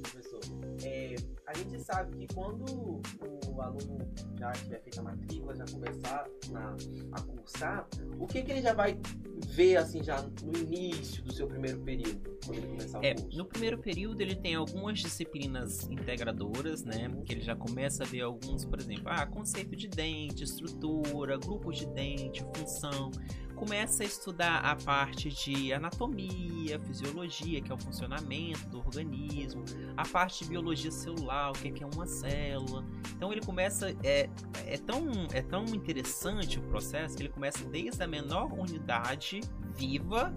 professor? É, a gente sabe que quando o aluno já tiver feito a matrícula, já começar na- a cursar, o que, que ele já vai ver, assim, já no início do seu primeiro período, quando ele começar o É, curso? no primeiro período ele tem algumas disciplinas integradoras, né? Que ele já começa a ver alguns, por exemplo, ah, conceito de dente, estrutura, grupos de dente, função. Começa a estudar a parte de anatomia, fisiologia, que é o funcionamento do organismo, a parte de biologia celular, o que é que é uma célula. Então ele começa é, é tão é tão interessante o processo que ele começa desde a menor unidade viva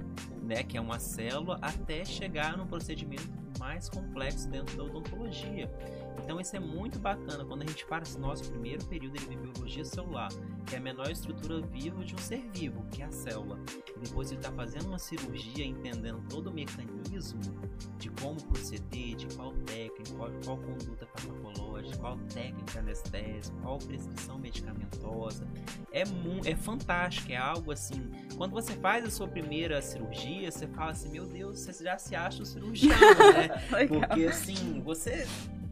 né, que é uma célula, até chegar no procedimento mais complexo dentro da odontologia. Então isso é muito bacana quando a gente para esse nosso primeiro período vê biologia celular, que é a menor estrutura viva de um ser vivo, que é a célula. E depois ele está fazendo uma cirurgia, entendendo todo o mecanismo de como proceder, de qual técnica, qual, qual conduta farmacológica, qual técnica anestésica, qual prescrição medicamentosa. É, é fantástico, é algo assim. Quando você faz a sua primeira cirurgia, você fala assim, meu Deus, você já se acha um cirurgião, né? Porque assim, você.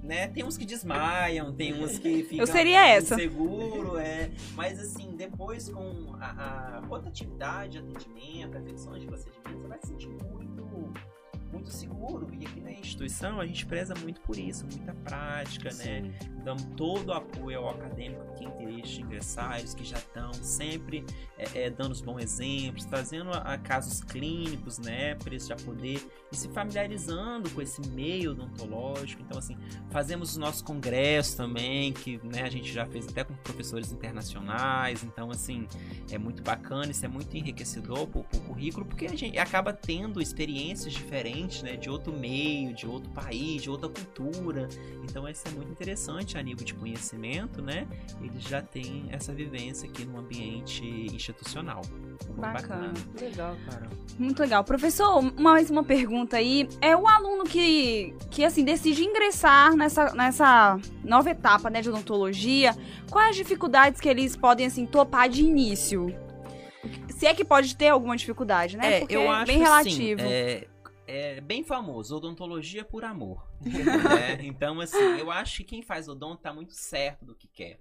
Né, tem uns que desmaiam, tem uns que ficam Eu seria essa. inseguro, é. Mas assim, depois com a, a rotatividade, atendimento, afecções de procedimento, você vai se sentir muito, muito seguro. E aqui na instituição a gente preza muito por isso, muita prática, né? Damos todo o apoio ao acadêmico que tem interesse de ingressar, eles que já estão sempre é, é, dando os bons exemplos, trazendo a, a casos clínicos, né, para eles já poder ir se familiarizando com esse meio odontológico. Então, assim, fazemos os nossos congressos também, que né, a gente já fez até com professores internacionais. Então, assim, é muito bacana, isso é muito enriquecedor para o currículo, porque a gente acaba tendo experiências diferentes diferente, né? De outro meio, de outro país, de outra cultura. Então isso é muito interessante a nível de conhecimento, né? Eles já têm essa vivência aqui no ambiente institucional. Bacana. bacana. Legal, cara. Muito legal. Professor, mais uma pergunta aí. É o aluno que, que assim, decide ingressar nessa, nessa nova etapa né, de odontologia. Quais as dificuldades que eles podem, assim, topar de início? Se é que pode ter alguma dificuldade, né? É, Porque eu é acho bem relativo. Assim, é, é bem famoso, odontologia por amor. né? Então, assim, eu acho que quem faz odonto tá muito certo do que quer.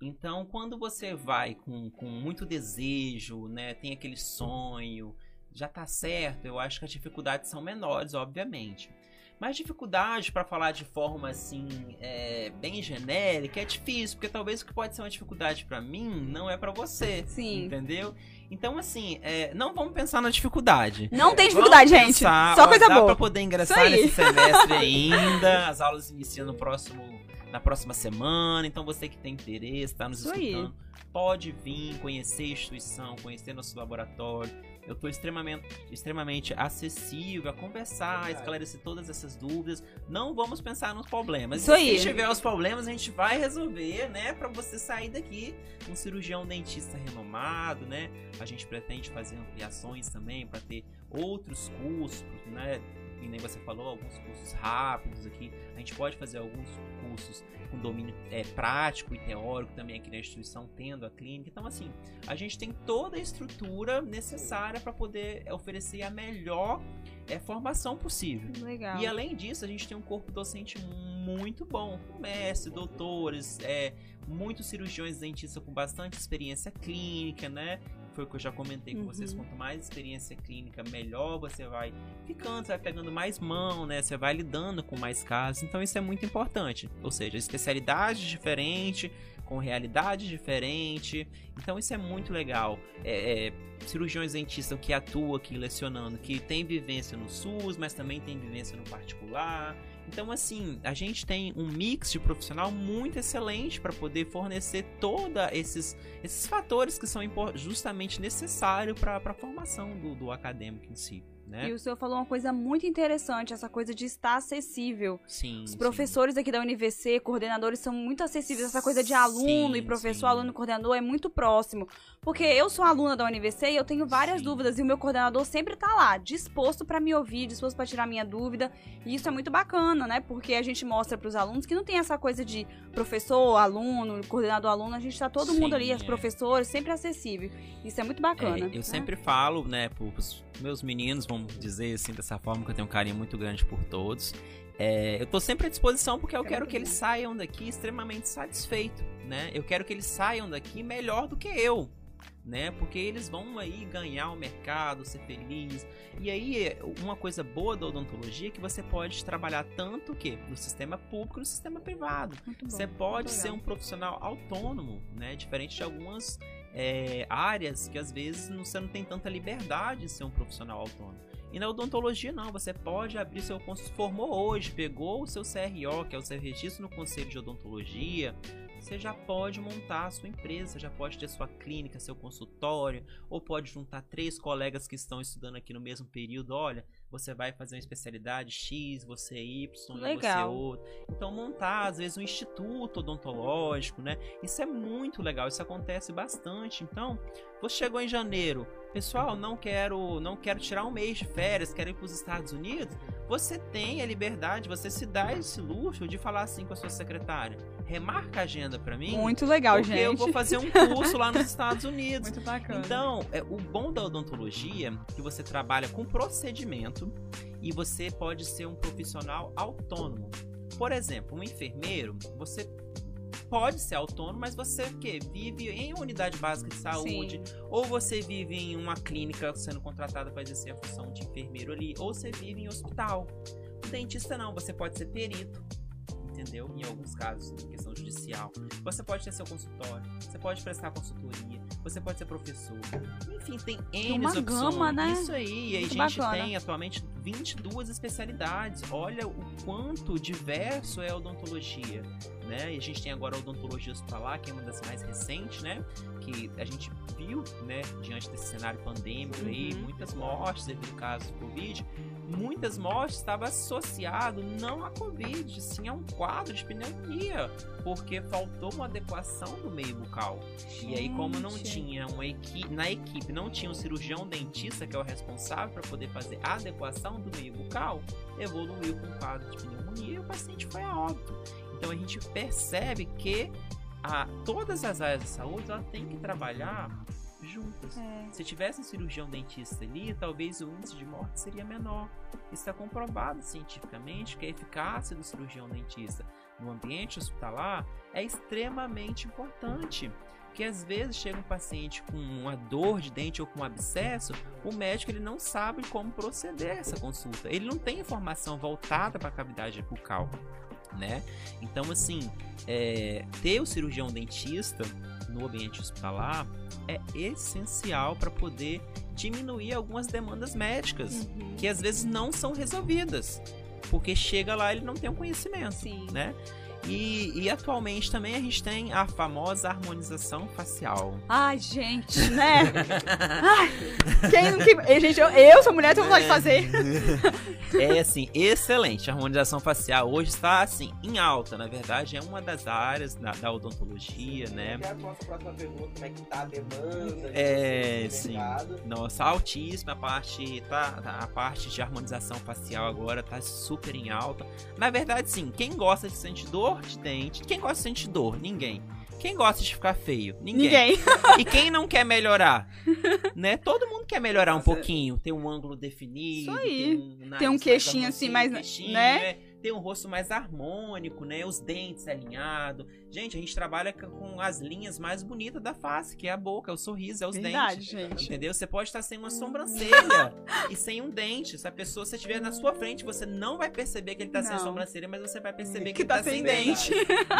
Então, quando você vai com, com muito desejo, né, tem aquele sonho, já tá certo, eu acho que as dificuldades são menores, obviamente. Mas dificuldade, para falar de forma assim, é, bem genérica, é difícil, porque talvez o que pode ser uma dificuldade para mim não é para você. Sim. Entendeu? Então, assim, é, não vamos pensar na dificuldade. Não tem dificuldade, vamos gente. Pensar, Só coisa dá boa. Dá pra poder ingressar nesse semestre ainda. As aulas iniciam no próximo na próxima semana. Então você que tem interesse, está nos Isso escutando, aí. pode vir conhecer a instituição, conhecer nosso laboratório. Eu estou extremamente, extremamente acessível a conversar, a esclarecer todas essas dúvidas. Não vamos pensar nos problemas. Isso aí. Se tiver os problemas, a gente vai resolver, né? Para você sair daqui um cirurgião dentista renomado, né? A gente pretende fazer ampliações também para ter outros cursos, né? e nem você falou, alguns cursos rápidos aqui. A gente pode fazer alguns cursos com domínio é, prático e teórico também aqui na instituição, tendo a clínica. Então, assim, a gente tem toda a estrutura necessária para poder oferecer a melhor é, formação possível. Legal. E além disso, a gente tem um corpo docente muito bom, com mestre, doutores, é, muitos cirurgiões dentistas com bastante experiência clínica, né? Foi o que eu já comentei com uhum. vocês. Quanto mais experiência clínica, melhor você vai ficando, você vai pegando mais mão, né? Você vai lidando com mais casos. Então isso é muito importante. Ou seja, especialidade diferente, com realidade diferente. Então isso é muito legal. É, é, cirurgiões dentistas que atuam aqui lecionando, que tem vivência no SUS, mas também tem vivência no particular. Então, assim, a gente tem um mix de profissional muito excelente para poder fornecer todos esses, esses fatores que são justamente necessários para a formação do, do acadêmico em si. Né? E o senhor falou uma coisa muito interessante, essa coisa de estar acessível. Sim. Os professores sim. aqui da UniVC, coordenadores, são muito acessíveis. Essa coisa de aluno sim, e professor, sim. aluno e coordenador é muito próximo. Porque eu sou aluna da UniVC e eu tenho várias dúvidas e o meu coordenador sempre tá lá, disposto para me ouvir, disposto para tirar minha dúvida. E isso é muito bacana, né? Porque a gente mostra para os alunos que não tem essa coisa de professor, aluno, coordenador, aluno, a gente tá todo mundo ali, os é. professores, sempre acessível. Isso é muito bacana. É, eu né? sempre falo, né, pros meus meninos, vamos dizer assim, dessa forma, que eu tenho um carinho muito grande por todos. É, eu tô sempre à disposição porque eu quero que eles saiam daqui extremamente satisfeitos, né? Eu quero que eles saiam daqui melhor do que eu, né? Porque eles vão aí ganhar o mercado, ser feliz. E aí, uma coisa boa da odontologia é que você pode trabalhar tanto que no sistema público e no sistema privado. você pode ser um profissional autônomo, né? Diferente de algumas é, áreas que às vezes você não tem tanta liberdade de ser um profissional autônomo. E na odontologia não, você pode abrir seu formou hoje, pegou o seu CRO, que é o seu registro no Conselho de Odontologia, você já pode montar a sua empresa, você já pode ter sua clínica, seu consultório, ou pode juntar três colegas que estão estudando aqui no mesmo período, olha, você vai fazer uma especialidade X, você é Y, legal. você outro. Então montar às vezes um instituto odontológico, né? Isso é muito legal, isso acontece bastante. Então, você chegou em janeiro, pessoal, não quero, não quero tirar um mês de férias, quero ir para os Estados Unidos. Você tem a liberdade, você se dá esse luxo de falar assim com a sua secretária. Remarca a agenda para mim. Muito legal, porque gente. Porque eu vou fazer um curso lá nos Estados Unidos. Muito bacana. Então, é, o bom da odontologia é que você trabalha com procedimento e você pode ser um profissional autônomo. Por exemplo, um enfermeiro, você pode ser autônomo, mas você que vive em uma unidade básica de saúde, Sim. ou você vive em uma clínica sendo contratada para exercer a função de enfermeiro ali, ou você vive em hospital. O dentista não, você pode ser perito, entendeu? Em alguns casos, em questão judicial. Você pode ter seu consultório, você pode prestar consultoria, você pode ser professor. Enfim, tem N Uma opções. Gama, né? Isso aí. E a gente bacana. tem atualmente 22 especialidades. Olha o quanto diverso é a odontologia. Né? E a gente tem agora a odontologia hospitalar, que é uma das mais recentes, né? Que a gente viu, né, diante desse cenário pandêmico uhum. aí, muitas mortes devido ao caso do Covid muitas mortes estavam associado não à Covid, sim a um quadro de pneumonia, porque faltou uma adequação do meio bucal. Gente. E aí, como não tinha uma equipe, na equipe não tinha um cirurgião dentista que é o responsável para poder fazer a adequação do meio bucal, evoluiu com um quadro de pneumonia e o paciente foi a óbito. Então a gente percebe que a, todas as áreas da saúde ela tem que trabalhar juntas. É. Se tivesse um cirurgião dentista ali, talvez o índice de morte seria menor. Está comprovado cientificamente que a eficácia do cirurgião dentista no ambiente hospitalar é extremamente importante. Que às vezes chega um paciente com uma dor de dente ou com um abscesso, o médico ele não sabe como proceder essa consulta. Ele não tem informação voltada para a cavidade bucal, né? Então assim, é, ter o cirurgião dentista no ambiente hospitalar é essencial para poder diminuir algumas demandas médicas uhum. que às vezes não são resolvidas. Porque chega lá ele não tem o conhecimento, Sim. né? E, e, atualmente também a gente tem a famosa harmonização facial. Ai, gente, né? Ai, quem, quem, gente, eu, eu sou mulher, tenho vontade de fazer. É assim, excelente. A harmonização facial hoje está assim, em alta, na verdade, é uma das áreas da, da odontologia, né? A nossa próxima pergunta, como é que tá a demanda? É, sim. Nossa, altíssima a parte, tá, tá, a parte de harmonização facial agora tá super em alta. Na verdade, sim, quem gosta de sentir dor dor de dente. Quem gosta de sentir dor? Ninguém. Quem gosta de ficar feio? Ninguém. Ninguém. e quem não quer melhorar? né? Todo mundo quer melhorar um pouquinho. Ter um ângulo definido. Isso aí. Um, Tem um queixinho assim, mais. Queixinho, né? né? ter um rosto mais harmônico, né? Os dentes alinhados. Gente, a gente trabalha com as linhas mais bonitas da face, que é a boca, é o sorriso, é os Verdade, dentes. Gente. Entendeu? Você pode estar sem uma sobrancelha e sem um dente. Se a pessoa se estiver na sua frente, você não vai perceber que ele está sem sobrancelha, mas você vai perceber que, que tá, tá sem dente.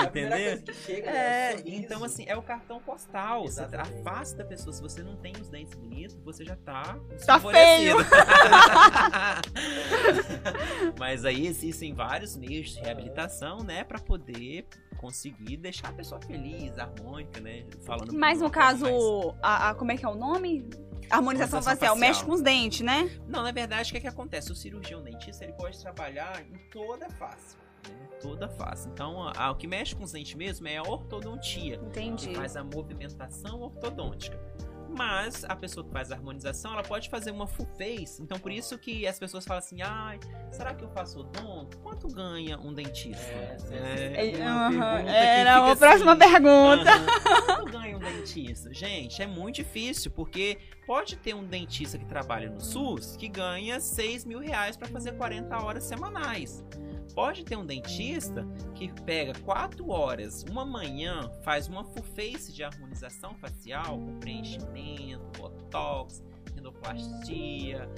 Entendeu? Chega, né? é, então, assim, é o cartão postal. Exatamente. A face da pessoa, se você não tem os dentes bonitos, você já tá. Tá feio! mas aí existem vários vários meios de reabilitação, né, para poder conseguir deixar a pessoa feliz, harmônica, né? Falando Mas no caso, mais... a, a, como é que é o nome? Harmonização, facial, facial, mexe com os dentes, né? Não, na verdade, o que, é que acontece? O cirurgião dentista ele pode trabalhar em toda a face. Né? Toda a face. Então, a, a, o que mexe com os dentes mesmo é a ortodontia. Entendi. Que faz a movimentação ortodôntica. Mas a pessoa que faz a harmonização, ela pode fazer uma full face. Então por isso que as pessoas falam assim: ai, será que eu faço odonto? Quanto ganha um dentista? É, é, é uma Era uma próxima assim, pergunta. Quanto ganha um dentista? Gente, é muito difícil, porque pode ter um dentista que trabalha no SUS que ganha 6 mil reais para fazer 40 horas semanais. Pode ter um dentista que pega 4 horas, uma manhã, faz uma full face de harmonização facial, com preenchimento, botox, endoplastia,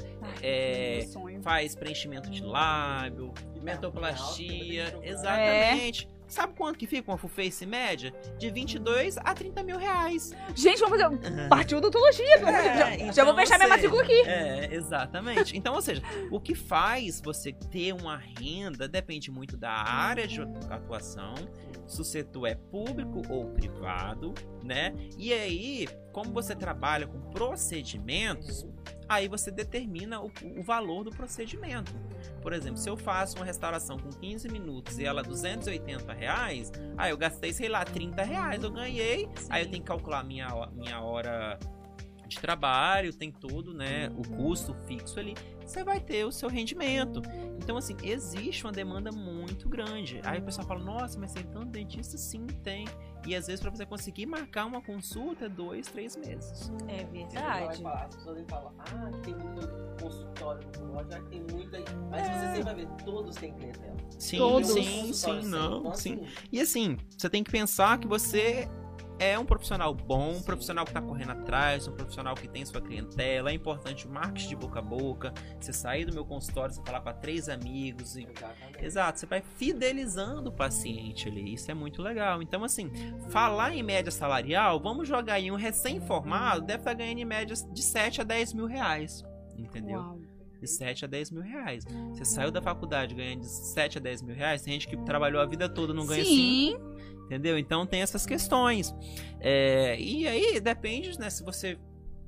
é, faz preenchimento de lábio, mentoplastia, exatamente. É. Sabe quanto que fica uma full face média? De 22 a 30 mil reais. Gente, vamos fazer. Partiu odontologia. É, já, então, já vou fechar minha matrícula aqui. É, exatamente. Então, ou seja, o que faz você ter uma renda depende muito da área de atuação, se o setor é público ou privado, né? E aí, como você trabalha com procedimentos, aí você determina o, o, valor do procedimento. Por exemplo, se eu faço uma restauração com 15 minutos e ela é 280 reais, aí eu gastei, sei lá, 30 reais, eu ganhei, Sim. aí eu tenho que calcular minha, minha hora de trabalho, tem todo, né, o custo fixo ali, você vai ter o seu rendimento. Então, assim, existe uma demanda muito grande. Aí o pessoal fala, nossa, mas tem tanto dentista? Sim, tem. E às vezes para você conseguir marcar uma consulta é dois, três meses. É verdade. As pessoas falam, ah, tem muito consultório no já tem muita. Mas é. você sempre vai ver, todos têm clientela. Sim, todos. sim, sim, não. Então, sim. Assim, e assim, você tem que pensar que você é um profissional bom, um profissional que está correndo atrás, um profissional que tem sua clientela. É importante o marketing de boca a boca. Você sair do meu consultório, você falar para três amigos. E... Exato, você vai fidelizando o paciente ali. Isso é muito legal. Então, assim, falar em média salarial, vamos jogar aí um recém-formado, deve estar tá ganhando em média de 7 a 10 mil reais. Entendeu? Uau de 7 a 10 mil reais. Você saiu da faculdade ganhando de 7 a 10 mil reais, tem gente que trabalhou a vida toda não ganha Sim. 5. Entendeu? Então tem essas questões. É, e aí depende, né? Se você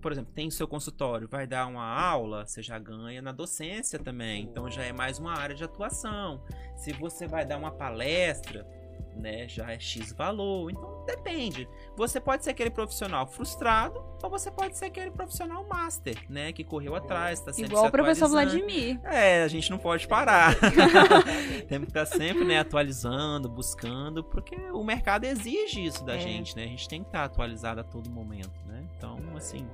por exemplo, tem seu consultório, vai dar uma aula, você já ganha na docência também. Então já é mais uma área de atuação. Se você vai dar uma palestra, né, já é X valor. Então depende. Você pode ser aquele profissional frustrado ou você pode ser aquele profissional master, né, que correu atrás, tá sempre Igual o professor Vladimir. É, a gente não pode parar. Temos que estar sempre, né, atualizando, buscando, porque o mercado exige isso da é. gente, né? A gente tem que estar atualizado a todo momento, né? Então, assim,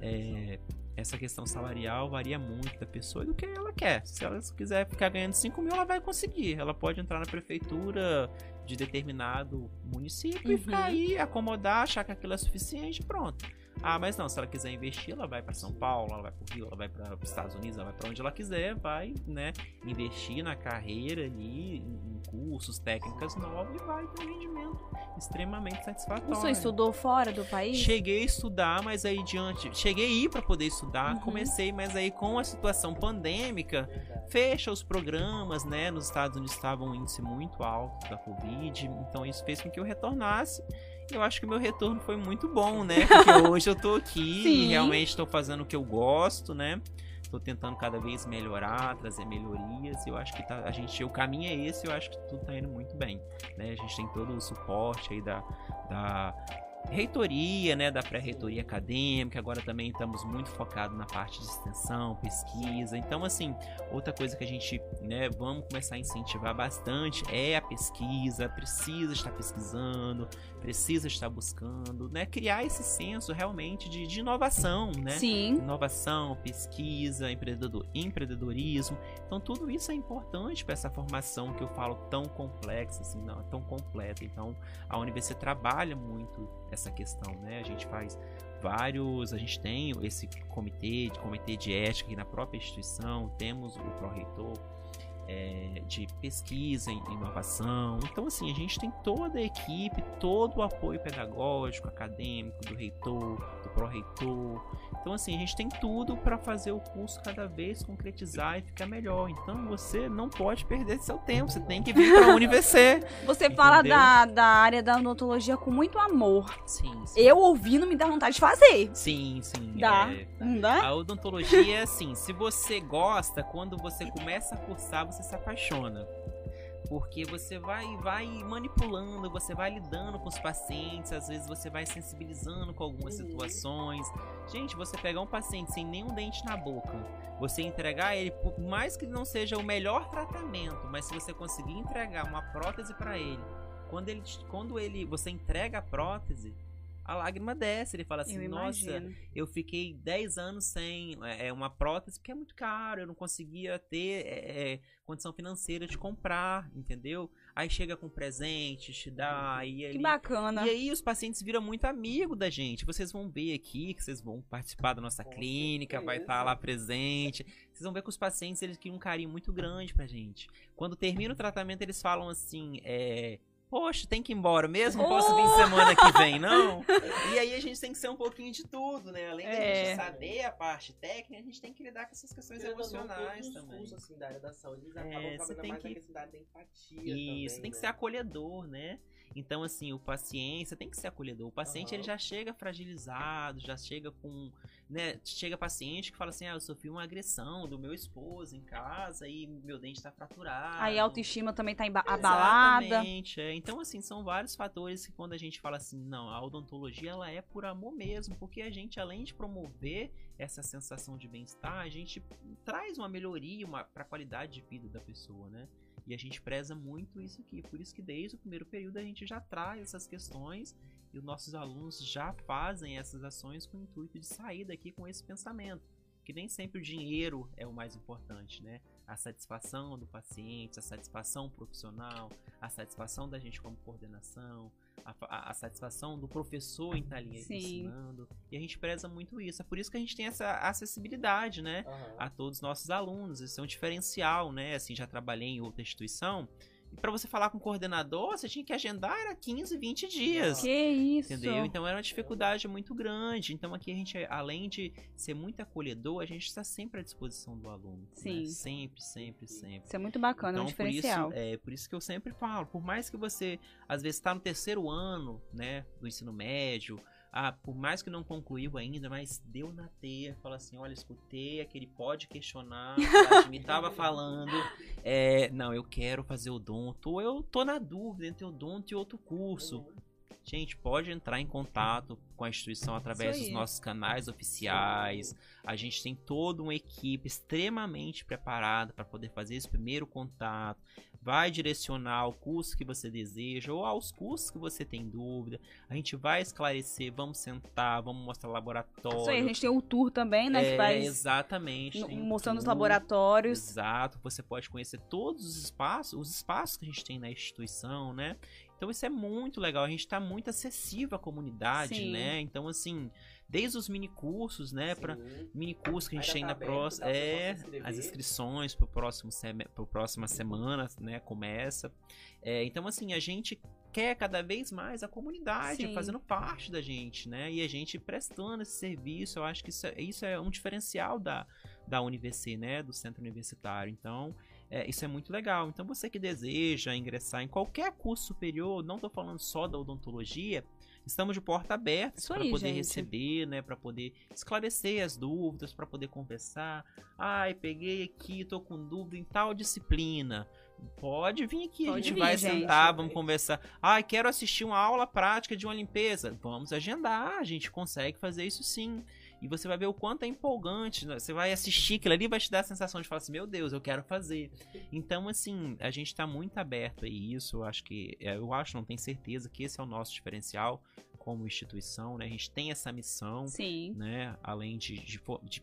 é, essa questão salarial varia muito da pessoa e do que ela quer. Se ela quiser ficar ganhando 5 mil, ela vai conseguir. Ela pode entrar na prefeitura de determinado município uhum. e ficar aí, acomodar, achar que aquilo é suficiente pronto. Ah, mas não, se ela quiser investir, ela vai para São Paulo, ela vai para o Rio, ela vai para os Estados Unidos, ela vai para onde ela quiser, vai, né, investir na carreira ali, em cursos, técnicas novas e vai ter um rendimento extremamente satisfatório. Você estudou fora do país? Cheguei a estudar, mas aí diante, cheguei a ir para poder estudar, uhum. comecei, mas aí com a situação pandêmica, fecha os programas, né, nos Estados Unidos estava um índice muito alto da Covid, então isso fez com que eu retornasse eu acho que o meu retorno foi muito bom, né? Porque hoje eu tô aqui e realmente estou fazendo o que eu gosto, né? Tô tentando cada vez melhorar, trazer melhorias. Eu acho que tá, a gente, o caminho é esse. Eu acho que tudo tá indo muito bem, né? A gente tem todo o suporte aí da, da reitoria, né, da pré-reitoria acadêmica, agora também estamos muito focados na parte de extensão, pesquisa. Então, assim, outra coisa que a gente, né, vamos começar a incentivar bastante é a pesquisa, precisa estar pesquisando, precisa estar buscando, né, criar esse senso realmente de, de inovação, né? Sim. Inovação, pesquisa, empreendedor, empreendedorismo. Então, tudo isso é importante para essa formação que eu falo tão complexa, assim, não, tão completa. Então, a universidade trabalha muito essa questão, né? A gente faz vários, a gente tem esse comitê, de comitê de ética aqui na própria instituição, temos o pró-reitor é, de pesquisa inovação. Então, assim, a gente tem toda a equipe, todo o apoio pedagógico, acadêmico, do reitor, do pró-reitor. Então, assim, a gente tem tudo para fazer o curso cada vez concretizar e ficar melhor. Então, você não pode perder seu tempo, você tem que vir para a UniVC. Você entendeu? fala da, da área da odontologia com muito amor. Sim, sim. Eu ouvindo me dá vontade de fazer. Sim, sim. Dá. É, não dá? A odontologia é assim, se você gosta, quando você começa a cursar, você se apaixona porque você vai vai manipulando, você vai lidando com os pacientes, às vezes você vai sensibilizando com algumas uhum. situações. Gente, você pegar um paciente sem nenhum dente na boca, você entregar ele, por mais que não seja o melhor tratamento, mas se você conseguir entregar uma prótese para ele, quando ele quando ele você entrega a prótese, a lágrima desce. Ele fala assim: eu Nossa, imagino. eu fiquei 10 anos sem é, é, uma prótese porque é muito caro, eu não conseguia ter é, é, condição financeira de comprar, entendeu? Aí chega com presente, te dá. Aí, que bacana. E aí os pacientes viram muito amigo da gente. Vocês vão ver aqui, que vocês vão participar da nossa com clínica, certeza. vai estar tá lá presente. Vocês vão ver que os pacientes eles criam um carinho muito grande pra gente. Quando termina o tratamento, eles falam assim: é poxa, tem que ir embora mesmo? Não posso vir semana que vem, não? e aí a gente tem que ser um pouquinho de tudo, né? Além de é. a gente saber a parte técnica, a gente tem que lidar com essas questões emocionais não, também. Cursos, assim, da área da saúde, eles é, você tem que... da empatia Isso, também, tem que né? ser acolhedor, né? Então, assim, o paciente tem que ser acolhedor. O paciente uhum. ele já chega fragilizado, já chega com. Né, chega paciente que fala assim: ah, eu sofri uma agressão do meu esposo em casa e meu dente está fraturado. Aí a autoestima também está abalada. Exatamente. É. Então, assim, são vários fatores que quando a gente fala assim, não, a odontologia ela é por amor mesmo, porque a gente, além de promover essa sensação de bem-estar, a gente traz uma melhoria para a qualidade de vida da pessoa, né? E a gente preza muito isso aqui. Por isso que desde o primeiro período a gente já traz essas questões e os nossos alunos já fazem essas ações com o intuito de sair daqui com esse pensamento. Que nem sempre o dinheiro é o mais importante, né? A satisfação do paciente, a satisfação profissional, a satisfação da gente como coordenação, a, a, a, satisfação do professor em estar ali Sim. ensinando. E a gente preza muito isso. É por isso que a gente tem essa acessibilidade, né? Uhum. A todos os nossos alunos. Isso é um diferencial, né? Assim, já trabalhei em outra instituição e para você falar com o coordenador, você tinha que agendar era 15, 20 dias. Que isso. Entendeu? Então era uma dificuldade muito grande. Então aqui a gente, além de ser muito acolhedor, a gente está sempre à disposição do aluno. Né? Sim. Né? Sempre, sempre, sempre. Isso é muito bacana, então, é um então, diferencial. Por isso, é por isso que eu sempre falo, por mais que você às vezes está no terceiro ano, né, do ensino médio, ah, por mais que não concluiu ainda, mas deu na teia, fala assim, olha, escutei aquele pode questionar, me tava falando, é, não, eu quero fazer o Donto, ou eu tô na dúvida entre o Donto e outro curso. Gente, pode entrar em contato com a instituição através dos nossos canais oficiais. A gente tem toda uma equipe extremamente preparada para poder fazer esse primeiro contato. Vai direcionar ao curso que você deseja ou aos cursos que você tem dúvida. A gente vai esclarecer, vamos sentar, vamos mostrar laboratório. Isso aí, a gente tem o tour também, né? É, faz exatamente. Mostrando os laboratórios. Exato. Você pode conhecer todos os espaços, os espaços que a gente tem na instituição, né? Então isso é muito legal, a gente está muito acessível à comunidade, Sim. né? Então, assim, desde os mini cursos, né? Para mini cursos que a gente Ainda tem tá na próxima. É, as inscrições para próximo para próxima semana, né? Começa. É, então, assim, a gente quer cada vez mais a comunidade Sim. fazendo parte da gente, né? E a gente prestando esse serviço, eu acho que isso é, isso é um diferencial da, da UniVC, né? Do centro universitário. Então, é, isso é muito legal. Então, você que deseja ingressar em qualquer curso superior, não estou falando só da odontologia, estamos de porta aberta para poder gente. receber, né, para poder esclarecer as dúvidas, para poder conversar. Ai, peguei aqui, tô com dúvida em tal disciplina. Pode vir aqui, Pode a gente vir, vai gente. sentar, vamos conversar. Ai, quero assistir uma aula prática de uma limpeza. Vamos agendar, a gente consegue fazer isso sim. E você vai ver o quanto é empolgante. Né? Você vai assistir aquilo ali vai te dar a sensação de falar assim: meu Deus, eu quero fazer. Então, assim, a gente está muito aberto a isso. Eu acho que, é, eu acho, não tenho certeza que esse é o nosso diferencial como instituição, né? A gente tem essa missão, Sim. né? Além de, de, de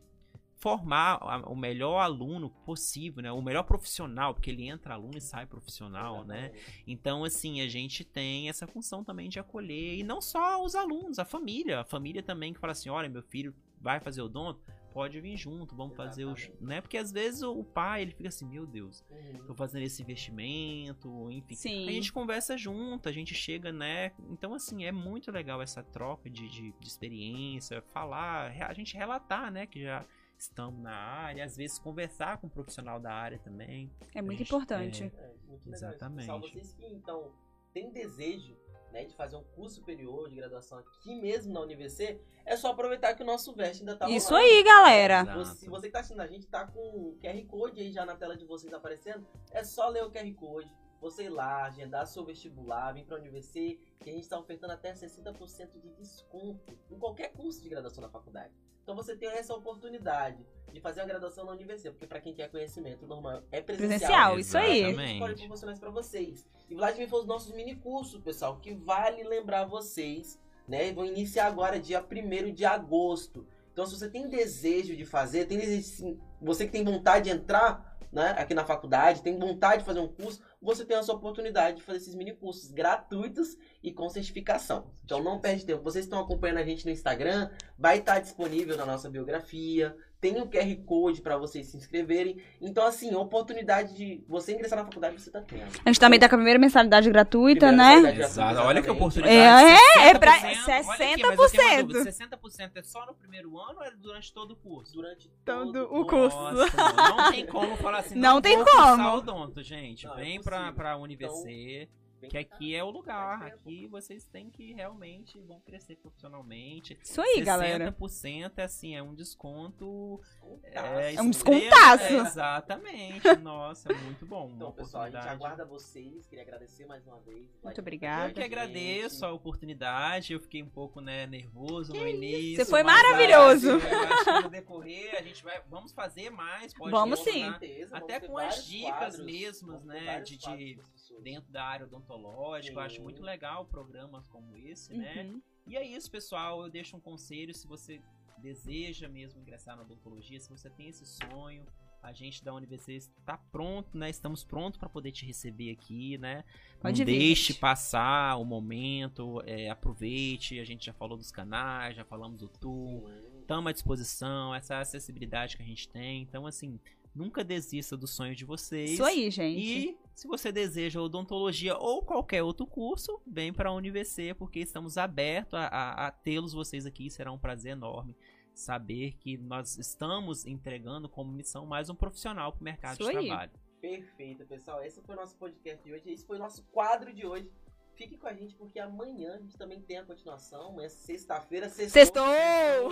formar o melhor aluno possível, né? O melhor profissional, porque ele entra aluno e sai profissional, né? Então, assim, a gente tem essa função também de acolher, e não só os alunos, a família, a família também que fala assim, olha, meu filho vai fazer odonto, pode vir junto, vamos fazer os. Né? Porque às vezes o pai ele fica assim, meu Deus, uhum. tô fazendo esse investimento, enfim. Sim. A gente conversa junto, a gente chega, né? Então, assim, é muito legal essa troca de, de, de experiência, falar, a gente relatar, né? Que já estamos na área, às vezes conversar com um profissional da área também. É muito importante. É, é, muito Exatamente. Pessoal, vocês que então têm desejo né, de fazer um curso superior de graduação aqui mesmo na UniVC, é só aproveitar que o nosso veste ainda tá Isso aí, galera! Você, se você que tá assistindo a gente, tá com o QR Code aí já na tela de vocês aparecendo, é só ler o QR Code, você ir lá, agendar seu vestibular, vir pra UniVC, que a gente está ofertando até 60% de desconto em qualquer curso de graduação na faculdade. Então você tem essa oportunidade de fazer a graduação na universidade, porque para quem quer conhecimento normal é presencial. Presencial, isso aí. A gente pode proporcionar isso para vocês. E Vladimir foi os nossos mini cursos, pessoal, que vale lembrar vocês, né? Vão iniciar agora dia 1 de agosto. Então se você tem desejo de fazer, tem desejo, você que tem vontade de entrar, né, aqui na faculdade, tem vontade de fazer um curso, você tem a sua oportunidade de fazer esses mini cursos gratuitos e com certificação. Então não perde tempo. Vocês estão acompanhando a gente no Instagram, vai estar disponível na nossa biografia, tem o QR Code para vocês se inscreverem. Então, assim, a oportunidade de você ingressar na faculdade você tá tendo. A gente também tá com a primeira mensalidade gratuita, primeira né? Mensalidade Exato. Olha que oportunidade. É, é, é pra 60%. Aqui, 60% é só no primeiro ano ou é durante todo o curso? Durante todo, todo o curso. Nossa, não tem como falar assim. Não, não tem como. Odonto, gente. Não, Vem é pra, pra UniVC. Então, que aqui é o lugar. Aqui vocês têm que realmente vão crescer profissionalmente. Isso aí, 60% galera. 60% é assim, é um desconto. É, é um descontaço. É, exatamente. Nossa, é muito bom. Então, pessoal, a gente aguarda vocês. Queria agradecer mais uma vez. Muito obrigada. Eu que agradeço a oportunidade. Eu fiquei um pouco né, nervoso que no início. Você foi maravilhoso. Acho, no decorrer a gente vai. Vamos fazer mais. Pode vamos sim. Até com as dicas mesmas, né? De, de dentro da área odontológica. Eu acho muito legal programas como esse, né? uhum. né? E é isso, pessoal. Eu deixo um conselho se você deseja mesmo ingressar na odontologia, se você tem esse sonho, a gente da UniVC está pronto, né? Estamos prontos para poder te receber aqui, né? Pode Não vir, deixe gente. passar o momento, é, aproveite. A gente já falou dos canais, já falamos do tour, estamos à disposição, essa acessibilidade que a gente tem. Então, assim, Nunca desista do sonho de vocês. Isso aí, gente. E se você deseja odontologia ou qualquer outro curso, vem para a UniVC, porque estamos abertos a, a, a tê-los vocês aqui. Será um prazer enorme saber que nós estamos entregando como missão mais um profissional para o mercado Isso de aí. trabalho. Perfeito, pessoal. Esse foi o nosso podcast de hoje. Esse foi o nosso quadro de hoje. fique com a gente porque amanhã a gente também tem a continuação. Amanhã, sexta-feira, sextou. Sextou!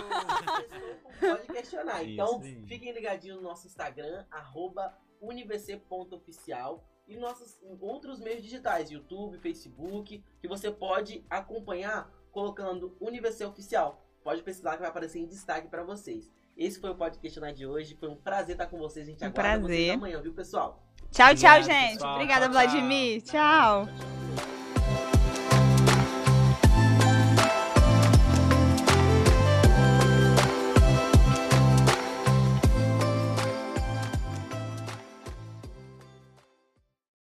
Pode questionar. Então, fiquem ligadinhos no nosso Instagram, arroba univc.oficial e nossos outros meios digitais, YouTube, Facebook, que você pode acompanhar colocando UniVC Oficial. Pode pesquisar que vai aparecer em destaque para vocês. Esse foi o podcast de hoje. Foi um prazer estar com vocês. A gente um aguarda prazer. vocês amanhã, viu, pessoal? Tchau, tchau, Obrigado, gente. Pessoal. Obrigada, tchau, Vladimir. tchau. tchau.